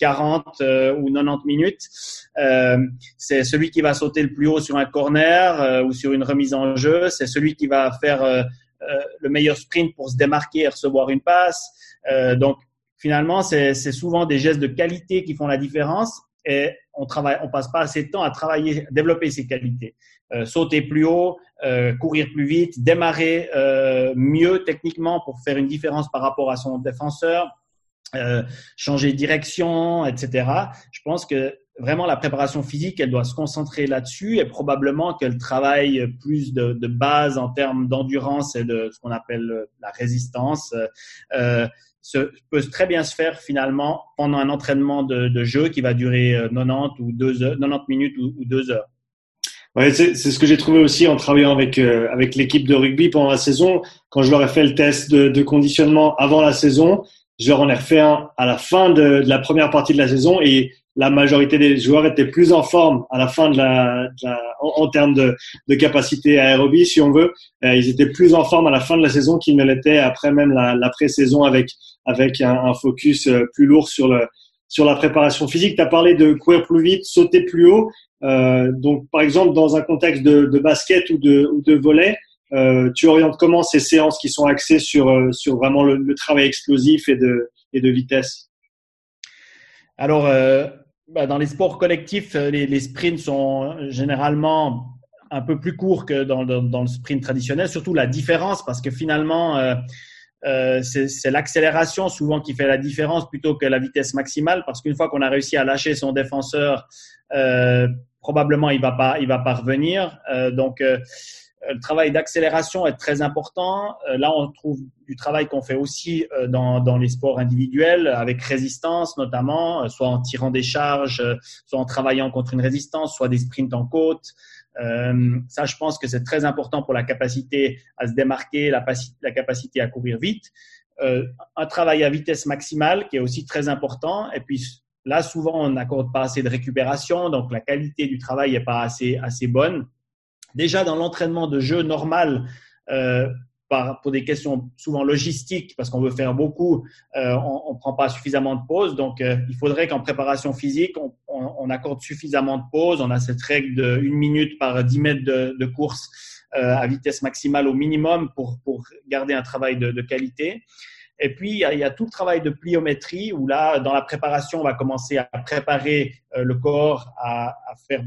Speaker 1: 40 euh, euh, ou 90 minutes. Euh, c'est celui qui va sauter le plus haut sur un corner ou sur une remise en jeu. C'est celui qui va faire le meilleur sprint pour se démarquer et recevoir une passe. donc finalement c'est souvent des gestes de qualité qui font la différence et on travaille, on passe pas assez de temps à travailler, développer ces qualités. Euh, sauter plus haut, euh, courir plus vite, démarrer euh, mieux techniquement pour faire une différence par rapport à son défenseur, changer de direction, etc. Je pense que vraiment la préparation physique, elle doit se concentrer là-dessus et probablement qu'elle travaille plus de, de, base en termes d'endurance et de ce qu'on appelle la résistance. Euh, peut très bien se faire finalement pendant un entraînement de, jeu qui va durer 90 ou 2 heures, 90 minutes ou, ou 2 heures.
Speaker 2: Ouais, c'est ce que j'ai trouvé aussi en travaillant avec euh, avec l'équipe de rugby pendant la saison. Quand je leur ai fait le test de conditionnement avant la saison, je leur en ai refait un à la fin de, de, la première partie de la saison et la majorité des joueurs étaient plus en forme à la fin de la, de la en, termes de, de, capacité aérobie, si on veut. Euh, ils étaient plus en forme à la fin de la saison qu'ils ne l'étaient après même la, la pré-saison avec avec un, un, focus euh, plus lourd sur le sur la préparation physique. Tu as parlé de courir plus vite, sauter plus haut. Euh, donc, par exemple, dans un contexte de, de basket ou de, ou de volet, euh, tu orientes comment ces séances qui sont axées sur, euh, sur vraiment le, travail explosif et de, et de vitesse?
Speaker 1: Alors, euh, bah dans les sports collectifs, les, sprints sont généralement un peu plus courts que dans, dans, le sprint traditionnel, surtout la différence, parce que finalement, c'est l'accélération souvent qui fait la différence plutôt que la vitesse maximale, parce qu'une fois qu'on a réussi à lâcher son défenseur, probablement il va va pas revenir. Donc le travail d'accélération est très important. Euh, là, on trouve du travail qu'on fait aussi dans, dans, les sports individuels, avec résistance notamment, soit en tirant des charges, soit en travaillant contre une résistance, soit des sprints en côte. Euh, ça, je pense que c'est très important pour la capacité à se démarquer, la, capacité à courir vite. Euh, un travail à vitesse maximale qui est aussi très important. Et puis là, souvent, on n'accorde pas assez de récupération, donc la qualité du travail n'est pas assez bonne. Déjà, dans l'entraînement de jeu normal, euh, pour des questions souvent logistiques, parce qu'on veut faire beaucoup, euh, on ne prend pas suffisamment de pauses. Donc, euh, il faudrait qu'en préparation physique, on, accorde suffisamment de pauses. On a cette règle de une minute par 10 mètres de, course à vitesse maximale au minimum pour, garder un travail de, qualité. Et puis, il y, a, tout le travail de pliométrie où là, dans la préparation, on va commencer à préparer le corps à, à faire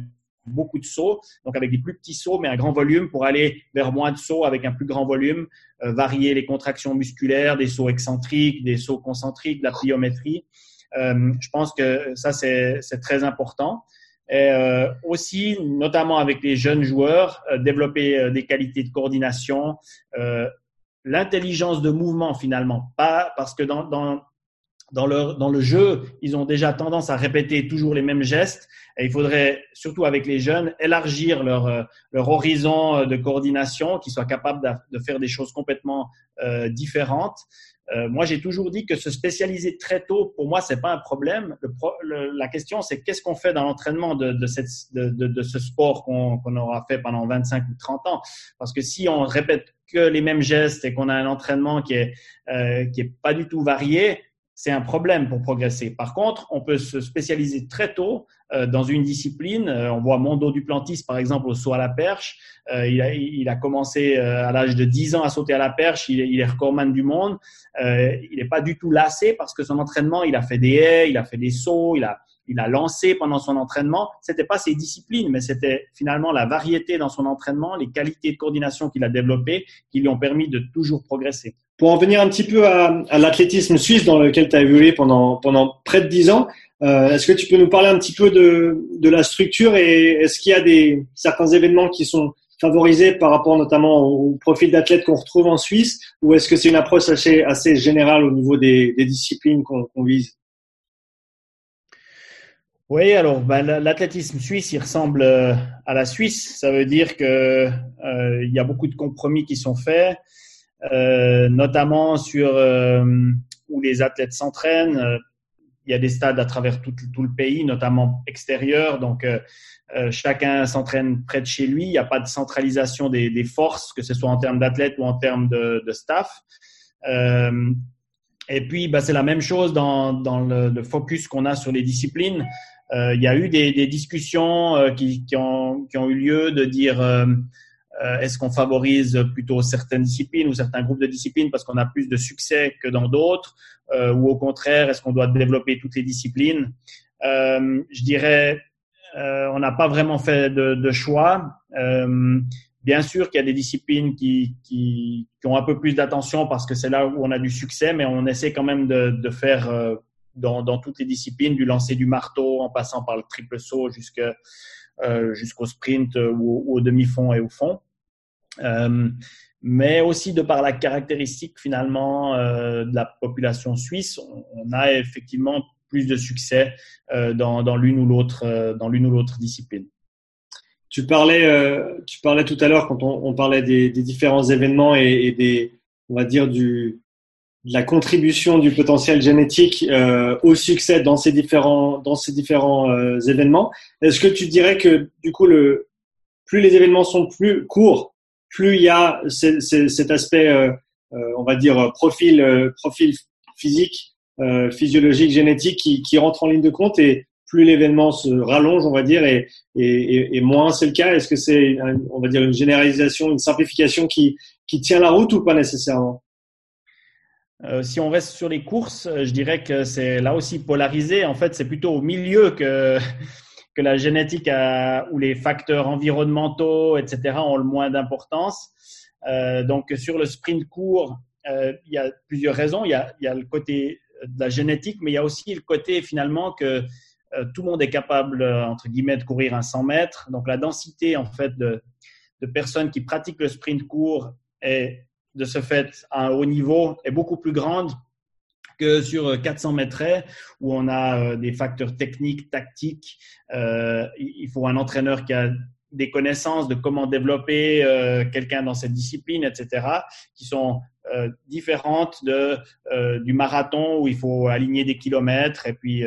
Speaker 1: beaucoup de sauts, donc avec des plus petits sauts, mais un grand volume pour aller vers moins de sauts avec un plus grand volume, euh, varier les contractions musculaires, des sauts excentriques, des sauts concentriques, de la pliométrie. Euh, je pense que ça, c'est très important. Et euh, aussi, notamment avec les jeunes joueurs, développer des qualités de coordination, l'intelligence de mouvement finalement, pas parce que dans dans, leur, dans le jeu, ils ont déjà tendance à répéter toujours les mêmes gestes. Et il faudrait, surtout avec les jeunes, élargir leur, euh, leur horizon euh, de coordination, qu'ils soient capables de, faire des choses complètement euh, différentes. Euh, moi, j'ai toujours dit que se spécialiser très tôt, pour moi, c'est pas un problème. Le pro, le, la question, c'est qu'est-ce qu'on fait dans l'entraînement de, de, cette, de, de, ce sport qu'on qu aura fait pendant 25 ou 30 ans? Parce que si on répète que les mêmes gestes et qu'on a un entraînement qui est, euh, qui est pas du tout varié, c'est un problème pour progresser. Par contre, on peut se spécialiser très tôt euh, dans une discipline. Euh, on voit Mondo Duplantis, par exemple, au saut à la perche. Euh, il, a, commencé à l'âge de 10 ans à sauter à la perche. Il, il est recordman du monde. Il n'est pas du tout lassé parce que son entraînement, il a fait des haies, il a fait des sauts, il a, il a lancé pendant son entraînement, c'était pas ses disciplines, mais c'était finalement la variété dans son entraînement, les qualités de coordination qu'il a développées qui lui ont permis de toujours progresser.
Speaker 2: Pour en venir un petit peu à, l'athlétisme suisse dans lequel tu as évolué pendant, pendant près de dix ans, euh, est-ce que tu peux nous parler un petit peu de, de la structure et est-ce qu'il y a des, certains événements qui sont favorisés par rapport notamment au profil d'athlète qu'on retrouve en Suisse ou est-ce que c'est une approche assez, assez générale au niveau des, disciplines qu'on vise?
Speaker 1: Oui, alors ben, l'athlétisme suisse, il ressemble euh, à la Suisse. Ça veut dire que euh, il y a beaucoup de compromis qui sont faits, notamment sur euh, où les athlètes s'entraînent. Il y a des stades à travers tout, le pays, notamment extérieurs. Donc chacun s'entraîne près de chez lui. Il n'y a pas de centralisation des, forces, que ce soit en termes d'athlètes ou en termes de, staff. et puis, ben, c'est la même chose dans, le, focus qu'on a sur les disciplines. Euh, il y a eu des, discussions euh, qui, ont, eu lieu de dire euh, est-ce qu'on favorise plutôt certaines disciplines ou certains groupes de disciplines parce qu'on a plus de succès que dans d'autres ou au contraire est-ce qu'on doit développer toutes les disciplines? Je dirais on n'a pas vraiment fait de, de choix. Bien sûr qu'il y a des disciplines qui, qui, qui ont un peu plus d'attention parce que c'est là où on a du succès, mais on essaie quand même de, de faire dans, dans, toutes les disciplines, du lancer du marteau en passant par le triple saut euh, jusqu'au sprint ou, au demi-fond et au fond. Euh, mais aussi de par la caractéristique finalement euh, de la population suisse, on, a effectivement plus de succès euh, dans, l'une ou l'autre euh, dans l'une ou l'autre discipline.
Speaker 2: Tu parlais, euh, tu parlais tout à l'heure quand on, parlait des, des, différents événements et, et, des, on va dire du, la contribution du potentiel génétique euh, au succès dans ces différents dans ces différents euh, événements. Est-ce que tu dirais que du coup le plus les événements sont plus courts, plus il y a cet aspect euh, on va dire profil profil physique, physiologique, génétique qui, qui rentre en ligne de compte et plus l'événement se rallonge, on va dire, et, et, et moins c'est le cas? Est-ce que c'est, on va dire, une généralisation, une simplification qui, qui tient la route ou pas nécessairement?
Speaker 1: Euh, si on reste sur les courses, euh, je dirais que c'est là aussi polarisé. En fait, c'est plutôt au milieu que, que la génétique ou les facteurs environnementaux, etc., ont le moins d'importance. Euh, donc, sur le sprint court, il y a plusieurs raisons. Il y a, le côté de la génétique, mais il y a aussi le côté finalement que tout le monde est capable, entre guillemets, de courir un 100 mètres. Donc, la densité, en fait, de, de personnes qui pratiquent le sprint court est de ce fait à un haut niveau est beaucoup plus grande que sur 400 mètres où on a euh, des facteurs techniques, tactiques. Euh, il faut un entraîneur qui a des connaissances de comment développer euh, quelqu'un dans cette discipline, etc., qui sont euh, différentes de, euh, du marathon où il faut aligner des kilomètres et puis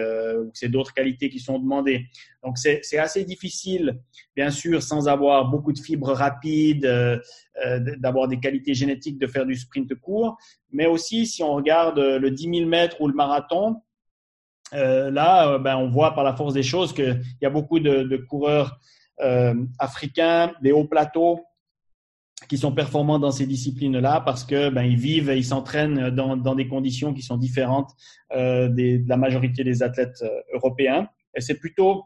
Speaker 1: c'est d'autres qualités qui sont demandées. Donc c'est assez difficile, bien sûr, sans avoir beaucoup de fibres rapides, d'avoir des qualités génétiques, de faire du sprint court. Mais aussi, si on regarde le 10 000 mètres ou le marathon, là, ben, on voit par la force des choses qu'il y a beaucoup de coureurs africains, des hauts plateaux qui sont performants dans ces disciplines-là parce que ben, ils vivent et ils s'entraînent dans, des conditions qui sont différentes euh, de la majorité des athlètes euh, européens. Et c'est plutôt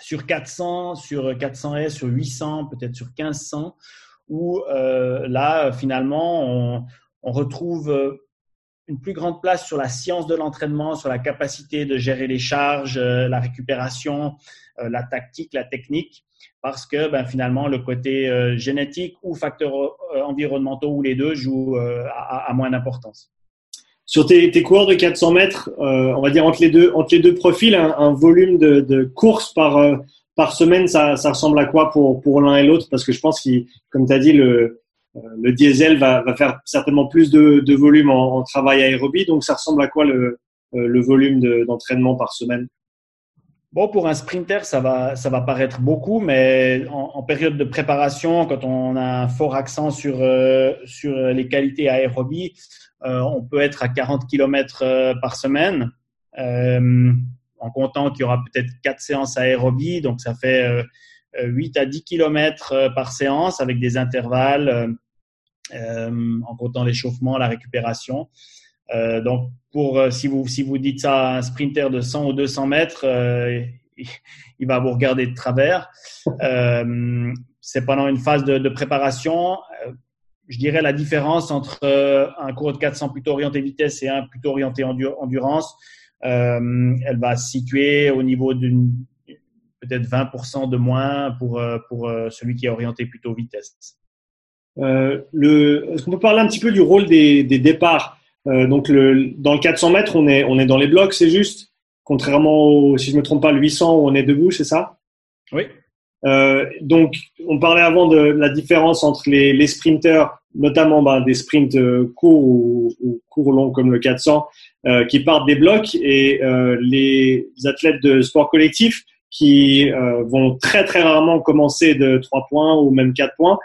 Speaker 1: sur 400, sur 400 S, sur 800, peut-être sur 1500, où euh, là, finalement, on, retrouve euh, une plus grande place sur la science de l'entraînement, sur la capacité de gérer les charges, euh, la récupération, la tactique, la technique parce que ben, finalement, le côté euh, génétique ou facteurs euh, environnementaux ou les deux jouent euh, à, moins d'importance.
Speaker 2: Sur tes, tes, coureurs de 400 mètres, on va dire entre les deux, entre les deux profils, un, volume de, de course par, semaine, ça, ça, ressemble à quoi pour, pour l'un et l'autre? Parce que je pense que, comme tu as dit, le, le diesel va, faire certainement plus de, volume en, travail aérobie. Donc, ça ressemble à quoi le, le volume d'entraînement par semaine?
Speaker 1: Bon, pour un sprinter, ça va, ça va paraître beaucoup, mais en, période de préparation, quand on a un fort accent sur, euh, sur les qualités aérobie, euh, on peut être à 40 km euh, par semaine, euh, en comptant qu'il y aura peut-être quatre séances aérobie, donc ça fait 8 à 10 km par séance avec des intervalles, en comptant l'échauffement, la récupération. donc, pour si vous si vous dites ça à un sprinter de 100 ou 200 mètres, il va vous regarder de travers. c'est pendant une phase de, de préparation je dirais la différence entre euh, un cours de 400 plutôt orienté vitesse et un plutôt orienté endurance, euh, elle va se situer au niveau d'une peut-être 20% de moins pour, euh, pour celui qui est orienté plutôt vitesse.
Speaker 2: Est-ce qu'on peut parler un petit peu du rôle des, des départs? Donc le, dans le 400 mètres, on est, on est dans les blocs, c'est juste? Contrairement au, si je me trompe pas, le 800 où on est debout, c'est ça?
Speaker 1: Oui.
Speaker 2: Euh, donc, on parlait avant de la différence entre les, les sprinters, notamment ben, des sprints euh, courts ou, ou, courts longs comme le 400, euh, qui partent des blocs, et euh, les athlètes de sport collectif qui euh, vont très très rarement commencer de 3 points ou même 4 points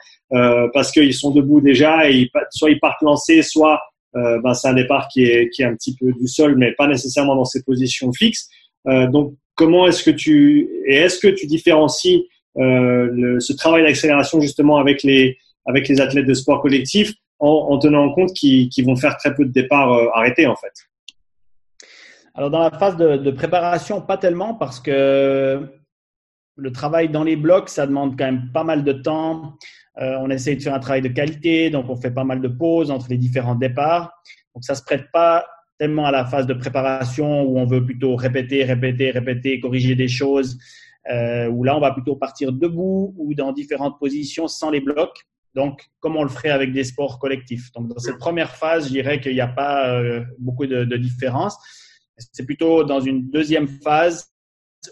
Speaker 2: parce qu'ils sont debout déjà et ils, soit ils partent lancés, soit ben, c'est un départ qui est, qui est un petit peu du sol, mais pas nécessairement dans ses positions fixes. donc, comment est-ce que tu et est-ce que tu différencies euh, le, ce travail d'accélération justement avec les avec les athlètes de sport collectif en, en tenant en compte qu'ils vont faire très peu de départs euh, arrêtés en fait?
Speaker 1: Alors dans la phase de, préparation, pas tellement parce que le travail dans les blocs, ça demande quand même pas mal de temps. Euh, on essaye de faire un travail de qualité, donc on fait pas mal de pauses entre les différents départs. Donc ça se prête pas tellement à la phase de préparation où on veut plutôt répéter, répéter, répéter, corriger des choses euh, où là, on va plutôt partir debout ou dans différentes positions sans les blocs. Donc, comme on le ferait avec des sports collectifs. Donc, dans cette première phase, je dirais qu'il n'y a pas euh, beaucoup de, de différence. C'est plutôt dans une deuxième phase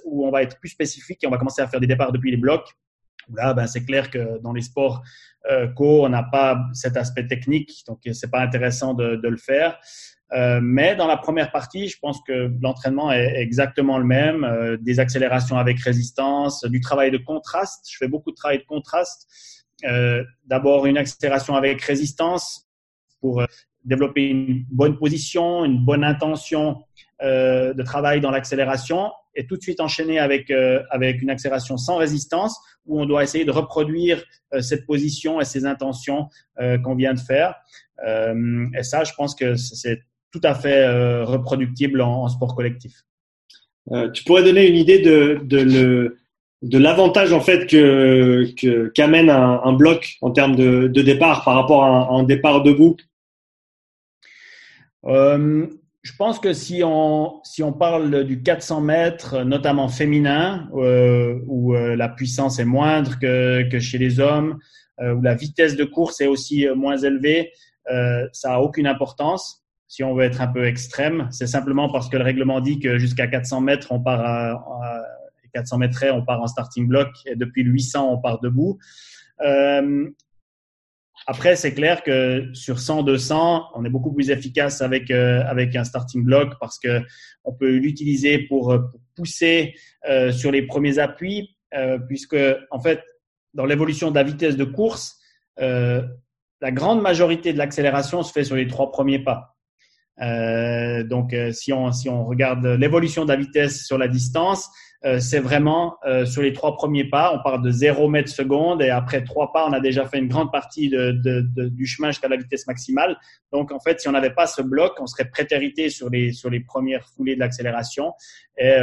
Speaker 1: où on va être plus spécifique et on va commencer à faire des départs depuis les blocs. Là, ben, c'est clair que dans les sports euh, co, on n'a pas cet aspect technique, donc c'est pas intéressant de, de le faire. Euh, mais dans la première partie, je pense que l'entraînement est exactement le même. Euh, des accélérations avec résistance, du travail de contraste. Je fais beaucoup de travail de contraste. Euh, D'abord une accélération avec résistance pour euh, développer une bonne position, une bonne intention euh, de travail dans l'accélération et tout de suite enchaîner avec, avec une accélération sans résistance où on doit essayer de reproduire cette position et ces intentions qu'on vient de faire. et ça, je pense que c'est tout à fait euh, reproductible en, sport collectif.
Speaker 2: Euh, tu pourrais donner une idée de, de le de l'avantage en fait que qu'amène un, bloc en termes de, de, départ par rapport à un, départ debout?
Speaker 1: Euh, Je pense que si on si on parle du 400 mètres, notamment féminin, où la puissance est moindre que, que chez les hommes, où la vitesse de course est aussi moins élevée, ça a aucune importance si on veut être un peu extrême. C'est simplement parce que le règlement dit que jusqu'à 400 mètres, on part à, 400 mètres, on part en starting block et depuis 800, on part debout. Euh, après, c'est clair que sur 100, 200, on est beaucoup plus efficace avec euh, avec un starting block parce que on peut l'utiliser pour, pousser euh, sur les premiers appuis, puisque en fait, dans l'évolution de la vitesse de course, la grande majorité de l'accélération se fait sur les trois premiers pas. Euh, donc, euh, si, on, si on regarde l'évolution de la vitesse sur la distance, euh, c'est vraiment euh, sur les trois premiers pas, on part de 0 mètre seconde et après trois pas, on a déjà fait une grande partie de, de, de, du chemin jusqu'à la vitesse maximale. Donc, en fait, si on n'avait pas ce bloc, on serait prétérité sur les, sur les premières foulées de l'accélération et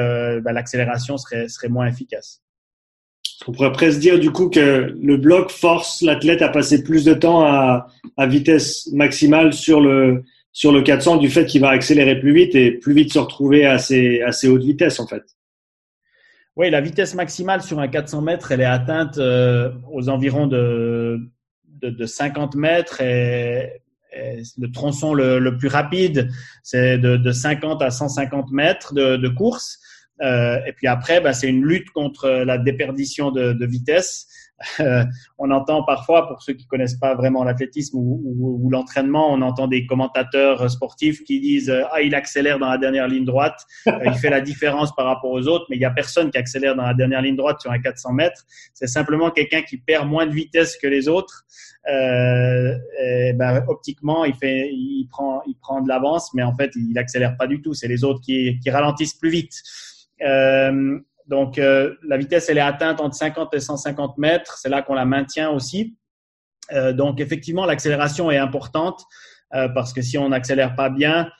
Speaker 1: bah, l'accélération serait, serait moins efficace.
Speaker 2: On pourrait presque dire du coup que le bloc force l'athlète à passer plus de temps à, à vitesse maximale sur le, sur le 400 du fait qu'il va accélérer plus vite et plus vite se retrouver à assez assez haute vitesse en fait.
Speaker 1: Oui, la vitesse maximale sur un 400 mètres, elle est atteinte euh, aux environs de, de, de, 50 mètres et, le tronçon le, le plus rapide, c'est de, de, 50 à 150 mètres de, de course. Euh, et puis après, ben, c'est une lutte contre la déperdition de vitesse. Euh, on entend parfois, pour ceux qui connaissent pas vraiment l'athlétisme ou, l'entraînement, on entend des commentateurs sportifs qui disent ah il accélère dans la dernière ligne droite, euh, il fait la différence par rapport aux autres, mais il y a personne qui accélère dans la dernière ligne droite sur un 400 mètres. C'est simplement quelqu'un qui perd moins de vitesse que les autres. Euh, ben, optiquement, il fait, il prend, il prend de l'avance, mais en fait, il accélère pas du tout. C'est les autres qui, qui ralentissent plus vite. Euh, donc, euh, la vitesse, elle est atteinte entre 50 et 150 mètres. C'est là qu'on la maintient aussi. Euh, donc, effectivement, l'accélération est importante euh, parce que si on n'accélère pas bien,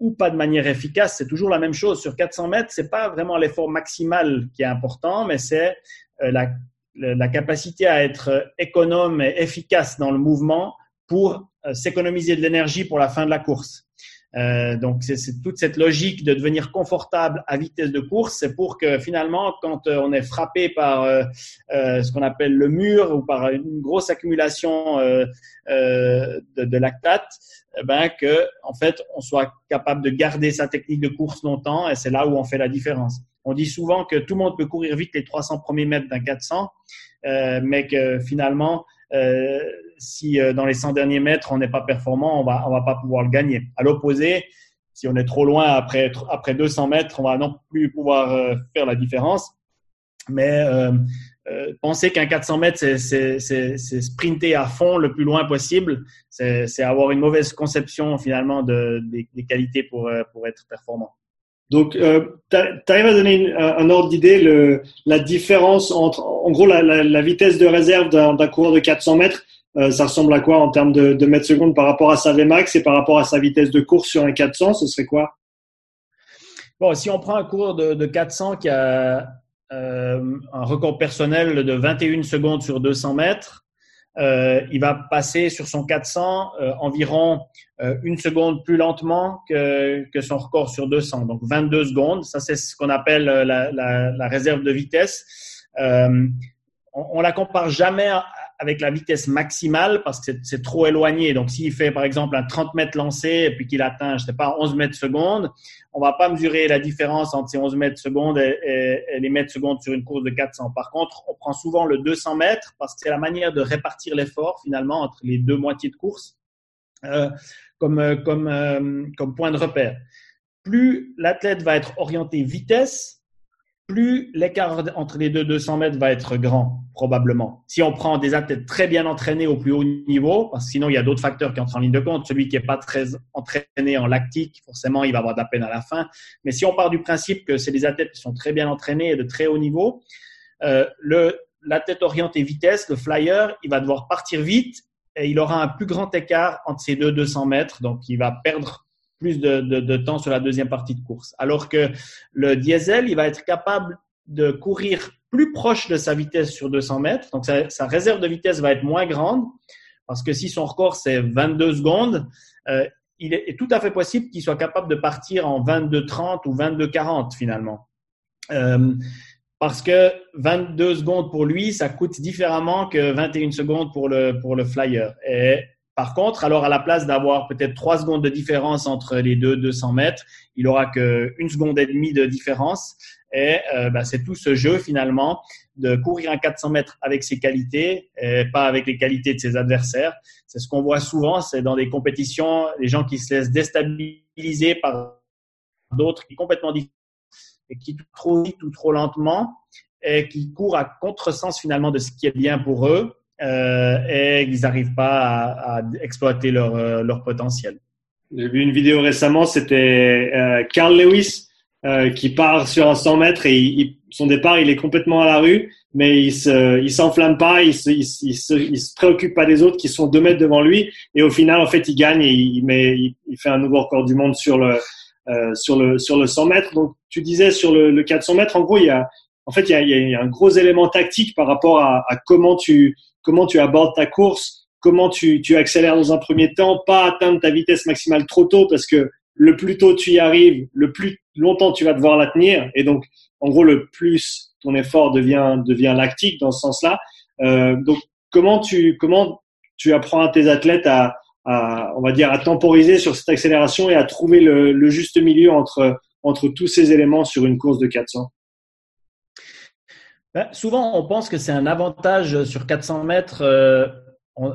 Speaker 1: ou pas de manière efficace, c'est toujours la même chose. Sur 400 mètres, c'est pas vraiment l'effort maximal qui est important, mais c'est la, capacité à être économe et efficace dans le mouvement pour s'économiser de l'énergie pour la fin de la course. Euh, donc c'est toute cette logique de devenir confortable à vitesse de course, c'est pour que finalement, quand euh, on est frappé par euh, ce qu'on appelle le mur ou par une grosse accumulation de, de, lactate, eh ben que en fait on soit capable de garder sa technique de course longtemps et c'est là où on fait la différence. On dit souvent que tout le monde peut courir vite les 300 premiers mètres d'un 400, mais que finalement euh, si euh, dans les 100 derniers mètres, on n'est pas performant, on va, on va pas pouvoir le gagner. À l'opposé, si on est trop loin après, après 200 mètres, on va non plus pouvoir euh, faire la différence. Mais euh, penser qu'un 400 mètres, c'est sprinter à fond le plus loin possible, c'est avoir une mauvaise conception finalement de, des, des qualités pour, pour être performant.
Speaker 2: Donc, euh, tu arrives à donner un ordre d'idée, la différence entre, en gros, la, la, la vitesse de réserve d'un coureur de 400 mètres, euh, ça ressemble à quoi en termes de, de mètres secondes par rapport à sa Vmax et par rapport à sa vitesse de course sur un 400 Ce serait quoi?
Speaker 1: Bon, si on prend un coureur de, de 400 qui a euh, un record personnel de 21 secondes sur 200 mètres, euh, il va passer sur son 400 euh, environ une seconde plus lentement que, son record sur 200, donc 22 secondes. Ça, c'est ce qu'on appelle la, la, réserve de vitesse. on, la compare jamais avec la vitesse maximale parce que c'est trop éloigné. Donc, s'il fait par exemple un 30 mètres lancé et puis qu'il atteint, je sais pas, 11 mètres secondes, on va pas mesurer la différence entre ces 11 mètres secondes et, les mètres secondes sur une course de 400. Par contre, on prend souvent le 200 mètres parce que c'est la manière de répartir l'effort finalement entre les deux moitiés de course euh, comme, euh, comme, euh, comme point de repère. Plus l'athlète va être orienté vitesse, plus l'écart entre les deux 200 mètres va être grand, probablement. Si on prend des athlètes très bien entraînés au plus haut niveau, parce que sinon il y a d'autres facteurs qui entrent en ligne de compte. Celui qui n'est pas très entraîné en lactique, forcément, il va avoir de la peine à la fin. Mais si on part du principe que c'est des athlètes qui sont très bien entraînés et de très haut niveau, euh, le l'athlète orienté vitesse, le flyer, il va devoir partir vite et il aura un plus grand écart entre ces deux 200 mètres, donc il va perdre plus de, temps sur la deuxième partie de course. Alors que le diesel, il va être capable de courir plus proche de sa vitesse sur 200 mètres. Donc, sa, sa réserve de vitesse va être moins grande parce que si son record, c'est 22 secondes, euh, il est, tout à fait possible qu'il soit capable de partir en 22-30 ou 22-40 finalement. Euh, parce que 22 secondes pour lui, ça coûte différemment que 21 secondes pour le, pour le flyer. Et par contre, alors à la place d'avoir peut-être trois secondes de différence entre les deux 200 mètres, il aura qu'une seconde et demie de différence. Et euh, bah, c'est tout ce jeu finalement de courir un 400 mètres avec ses qualités et pas avec les qualités de ses adversaires. C'est ce qu'on voit souvent, c'est dans des compétitions, les gens qui se laissent déstabiliser par d'autres qui sont complètement différents et qui trop vite ou trop lentement et qui courent à contresens finalement de ce qui est bien pour eux euh, et ils n'arrivent pas à, à exploiter leur, euh, leur potentiel.
Speaker 2: J'ai vu une vidéo récemment, c'était euh, Carl Lewis euh, qui part sur un 100 mètres et il, son départ, il est complètement à la rue, mais il se, il s'enflamme pas, il se, il, il, se, il se préoccupe pas des autres qui sont deux mètres devant lui et au final, en fait, il gagne et il, met, il, fait un nouveau record du monde sur le, euh, sur le, sur le 100 mètres. Donc, tu disais sur le, le 400 mètres, en gros, il y a, en fait, il y a, il y a un gros élément tactique par rapport à, à comment tu, comment tu abordes ta course, comment tu, tu accélères dans un premier temps, pas atteindre ta vitesse maximale trop tôt parce que le plus tôt tu y arrives, le plus longtemps tu vas devoir la tenir. Et donc, en gros, le plus ton effort devient, devient lactique dans ce sens-là. Euh, donc, comment tu, comment tu apprends à tes athlètes à, à, on va dire, à temporiser sur cette accélération et à trouver le, le juste milieu entre, entre tous ces éléments sur une course de 400
Speaker 1: ben, souvent, on pense que c'est un avantage sur 400 mètres. Euh,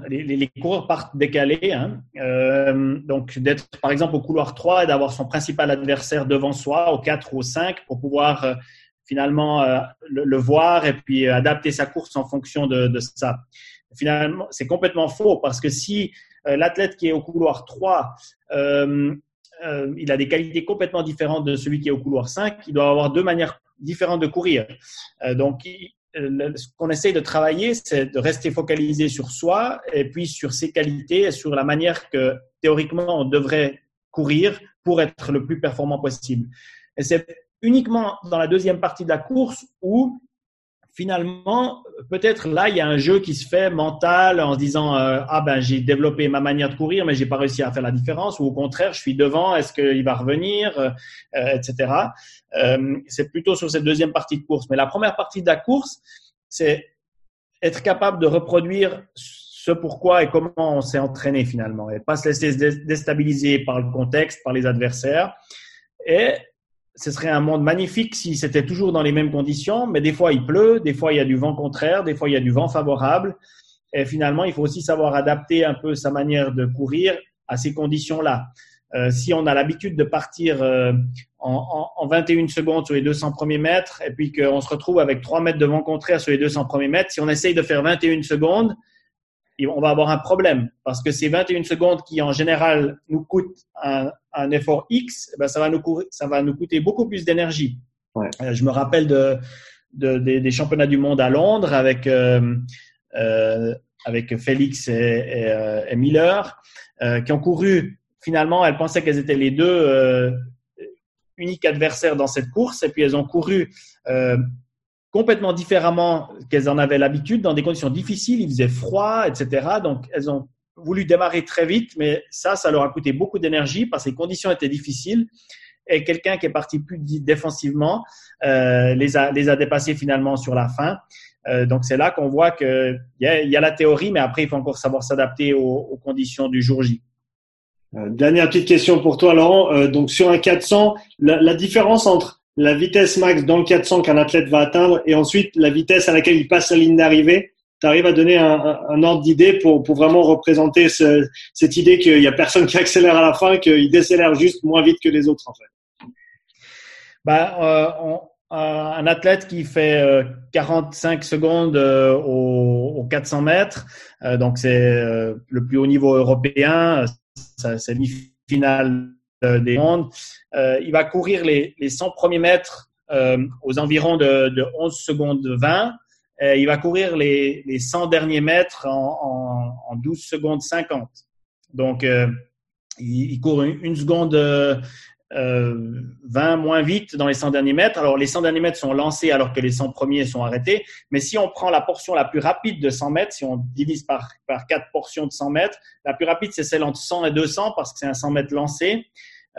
Speaker 1: les, coureurs partent décalés. Hein, euh, donc, d'être par exemple au couloir 3 et d'avoir son principal adversaire devant soi, au 4 ou au 5, pour pouvoir euh, finalement le, voir et puis adapter sa course en fonction de, de ça. Finalement, c'est complètement faux parce que si l'athlète qui est au couloir 3 il a des qualités complètement différentes de celui qui est au couloir 5, il doit avoir deux manières différentes de courir. Euh, donc, ce qu'on essaye de travailler, c'est de rester focalisé sur soi et puis sur ses qualités et sur la manière que théoriquement on devrait courir pour être le plus performant possible. Et c'est uniquement dans la deuxième partie de la course où finalement, peut-être là, il y a un jeu qui se fait mental en se disant euh, ah ben j'ai développé ma manière de courir, mais j'ai pas réussi à faire la différence, ou au contraire, je suis devant, est-ce qu'il va revenir, euh, etc. Euh, c'est plutôt sur cette deuxième partie de course. Mais la première partie de la course, c'est être capable de reproduire ce pourquoi et comment on s'est entraîné finalement, et pas se laisser déstabiliser par le contexte, par les adversaires, et ce serait un monde magnifique si c'était toujours dans les mêmes conditions, mais des fois il pleut, des fois il y a du vent contraire, des fois il y a du vent favorable. Et finalement, il faut aussi savoir adapter un peu sa manière de courir à ces conditions-là. Euh, si on a l'habitude de partir euh, en, en, 21 secondes sur les 200 premiers mètres et puis qu'on se retrouve avec 3 mètres de vent contraire sur les 200 premiers mètres, si on essaye de faire 21 secondes, on va avoir un problème parce que ces 21 secondes qui en général nous coûtent un, un effort X, eh ben ça, va nous ça va nous coûter beaucoup plus d'énergie. Ouais. Euh, je me rappelle de, de, des, championnats du monde à Londres avec, euh, euh, avec Félix et, et, et Miller euh, qui ont couru. Finalement, elles pensaient qu'elles étaient les deux uniques adversaires dans cette course et puis elles ont couru complètement différemment qu'elles en avaient l'habitude, dans des conditions difficiles, il faisait froid, etc. Donc, elles ont voulu démarrer très vite, mais ça, ça leur a coûté beaucoup d'énergie parce que les conditions étaient difficiles. Et quelqu'un qui est parti plus défensivement euh, les, a, les a dépassés finalement sur la fin. Euh, donc, c'est là qu'on voit qu'il y, a, y a la théorie, mais après, il faut encore savoir s'adapter aux, aux, conditions du jour J.
Speaker 2: Euh, dernière petite question pour toi, Laurent. Euh, donc, sur un 400, la, la différence entre la vitesse max dans le 400 qu'un athlète va atteindre et ensuite la vitesse à laquelle il passe la ligne d'arrivée, tu arrives à donner un, un, ordre d'idée pour, pour vraiment représenter ce, cette idée qu'il n'y a personne qui accélère à la fin, qu'il décélère juste moins vite que les autres en fait.
Speaker 1: Bah, euh, on, un athlète qui fait euh, 45 secondes euh, au, au, 400 mètres, euh, donc c'est euh, le plus haut niveau européen, c'est mi-finale euh, des mondes. Euh, il va courir les, les 100 premiers mètres euh, aux environs de, de 11 secondes 20. il va courir les, les 100 derniers mètres en, en, en 12 secondes 50. Donc, il, il, court une, une seconde euh, 20 moins vite dans les 100 derniers mètres. Alors, les 100 derniers mètres sont lancés alors que les 100 premiers sont arrêtés. Mais si on prend la portion la plus rapide de 100 mètres, si on divise par, par 4 portions de 100 mètres, la plus rapide, c'est celle entre 100 et 200 parce que c'est un 100 mètres lancé.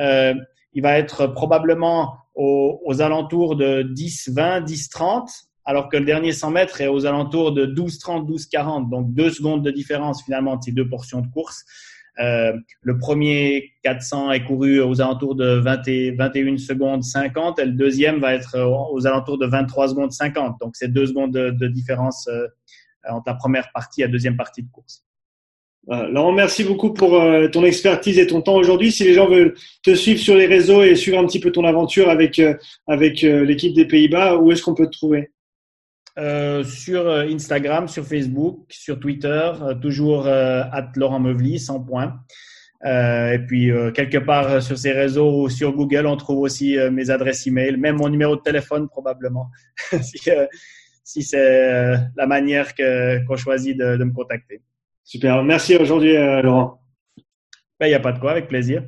Speaker 1: Euh, il va être probablement aux, alentours de 10, 20, 10, 30, alors que le dernier 100 mètres est aux alentours de 12, 30, 12, 40. Donc deux secondes de différence finalement entre ces deux portions de course. Euh, le premier 400 est couru aux alentours de 20 et, 21 secondes 50 et le deuxième va être aux alentours de 23 secondes 50. Donc c'est deux secondes de, de différence euh, entre la première partie et la deuxième partie de course.
Speaker 2: Euh, Laurent, merci beaucoup pour euh, ton expertise et ton temps aujourd'hui. Si les gens veulent te suivre sur les réseaux et suivre un petit peu ton aventure avec, euh, avec l'équipe des Pays-Bas, où est-ce qu'on peut te trouver?
Speaker 1: Sur Instagram, sur Facebook, sur Twitter, toujours at Laurent Meuvely, sans point. et puis, quelque part sur ces réseaux ou sur Google, on trouve aussi mes adresses e-mail, même mon numéro de téléphone probablement, si, si c'est la manière qu'on choisit de, de me contacter.
Speaker 2: Super. Merci aujourd'hui, euh, Laurent.
Speaker 1: Il ben, n'y a pas de quoi, avec plaisir.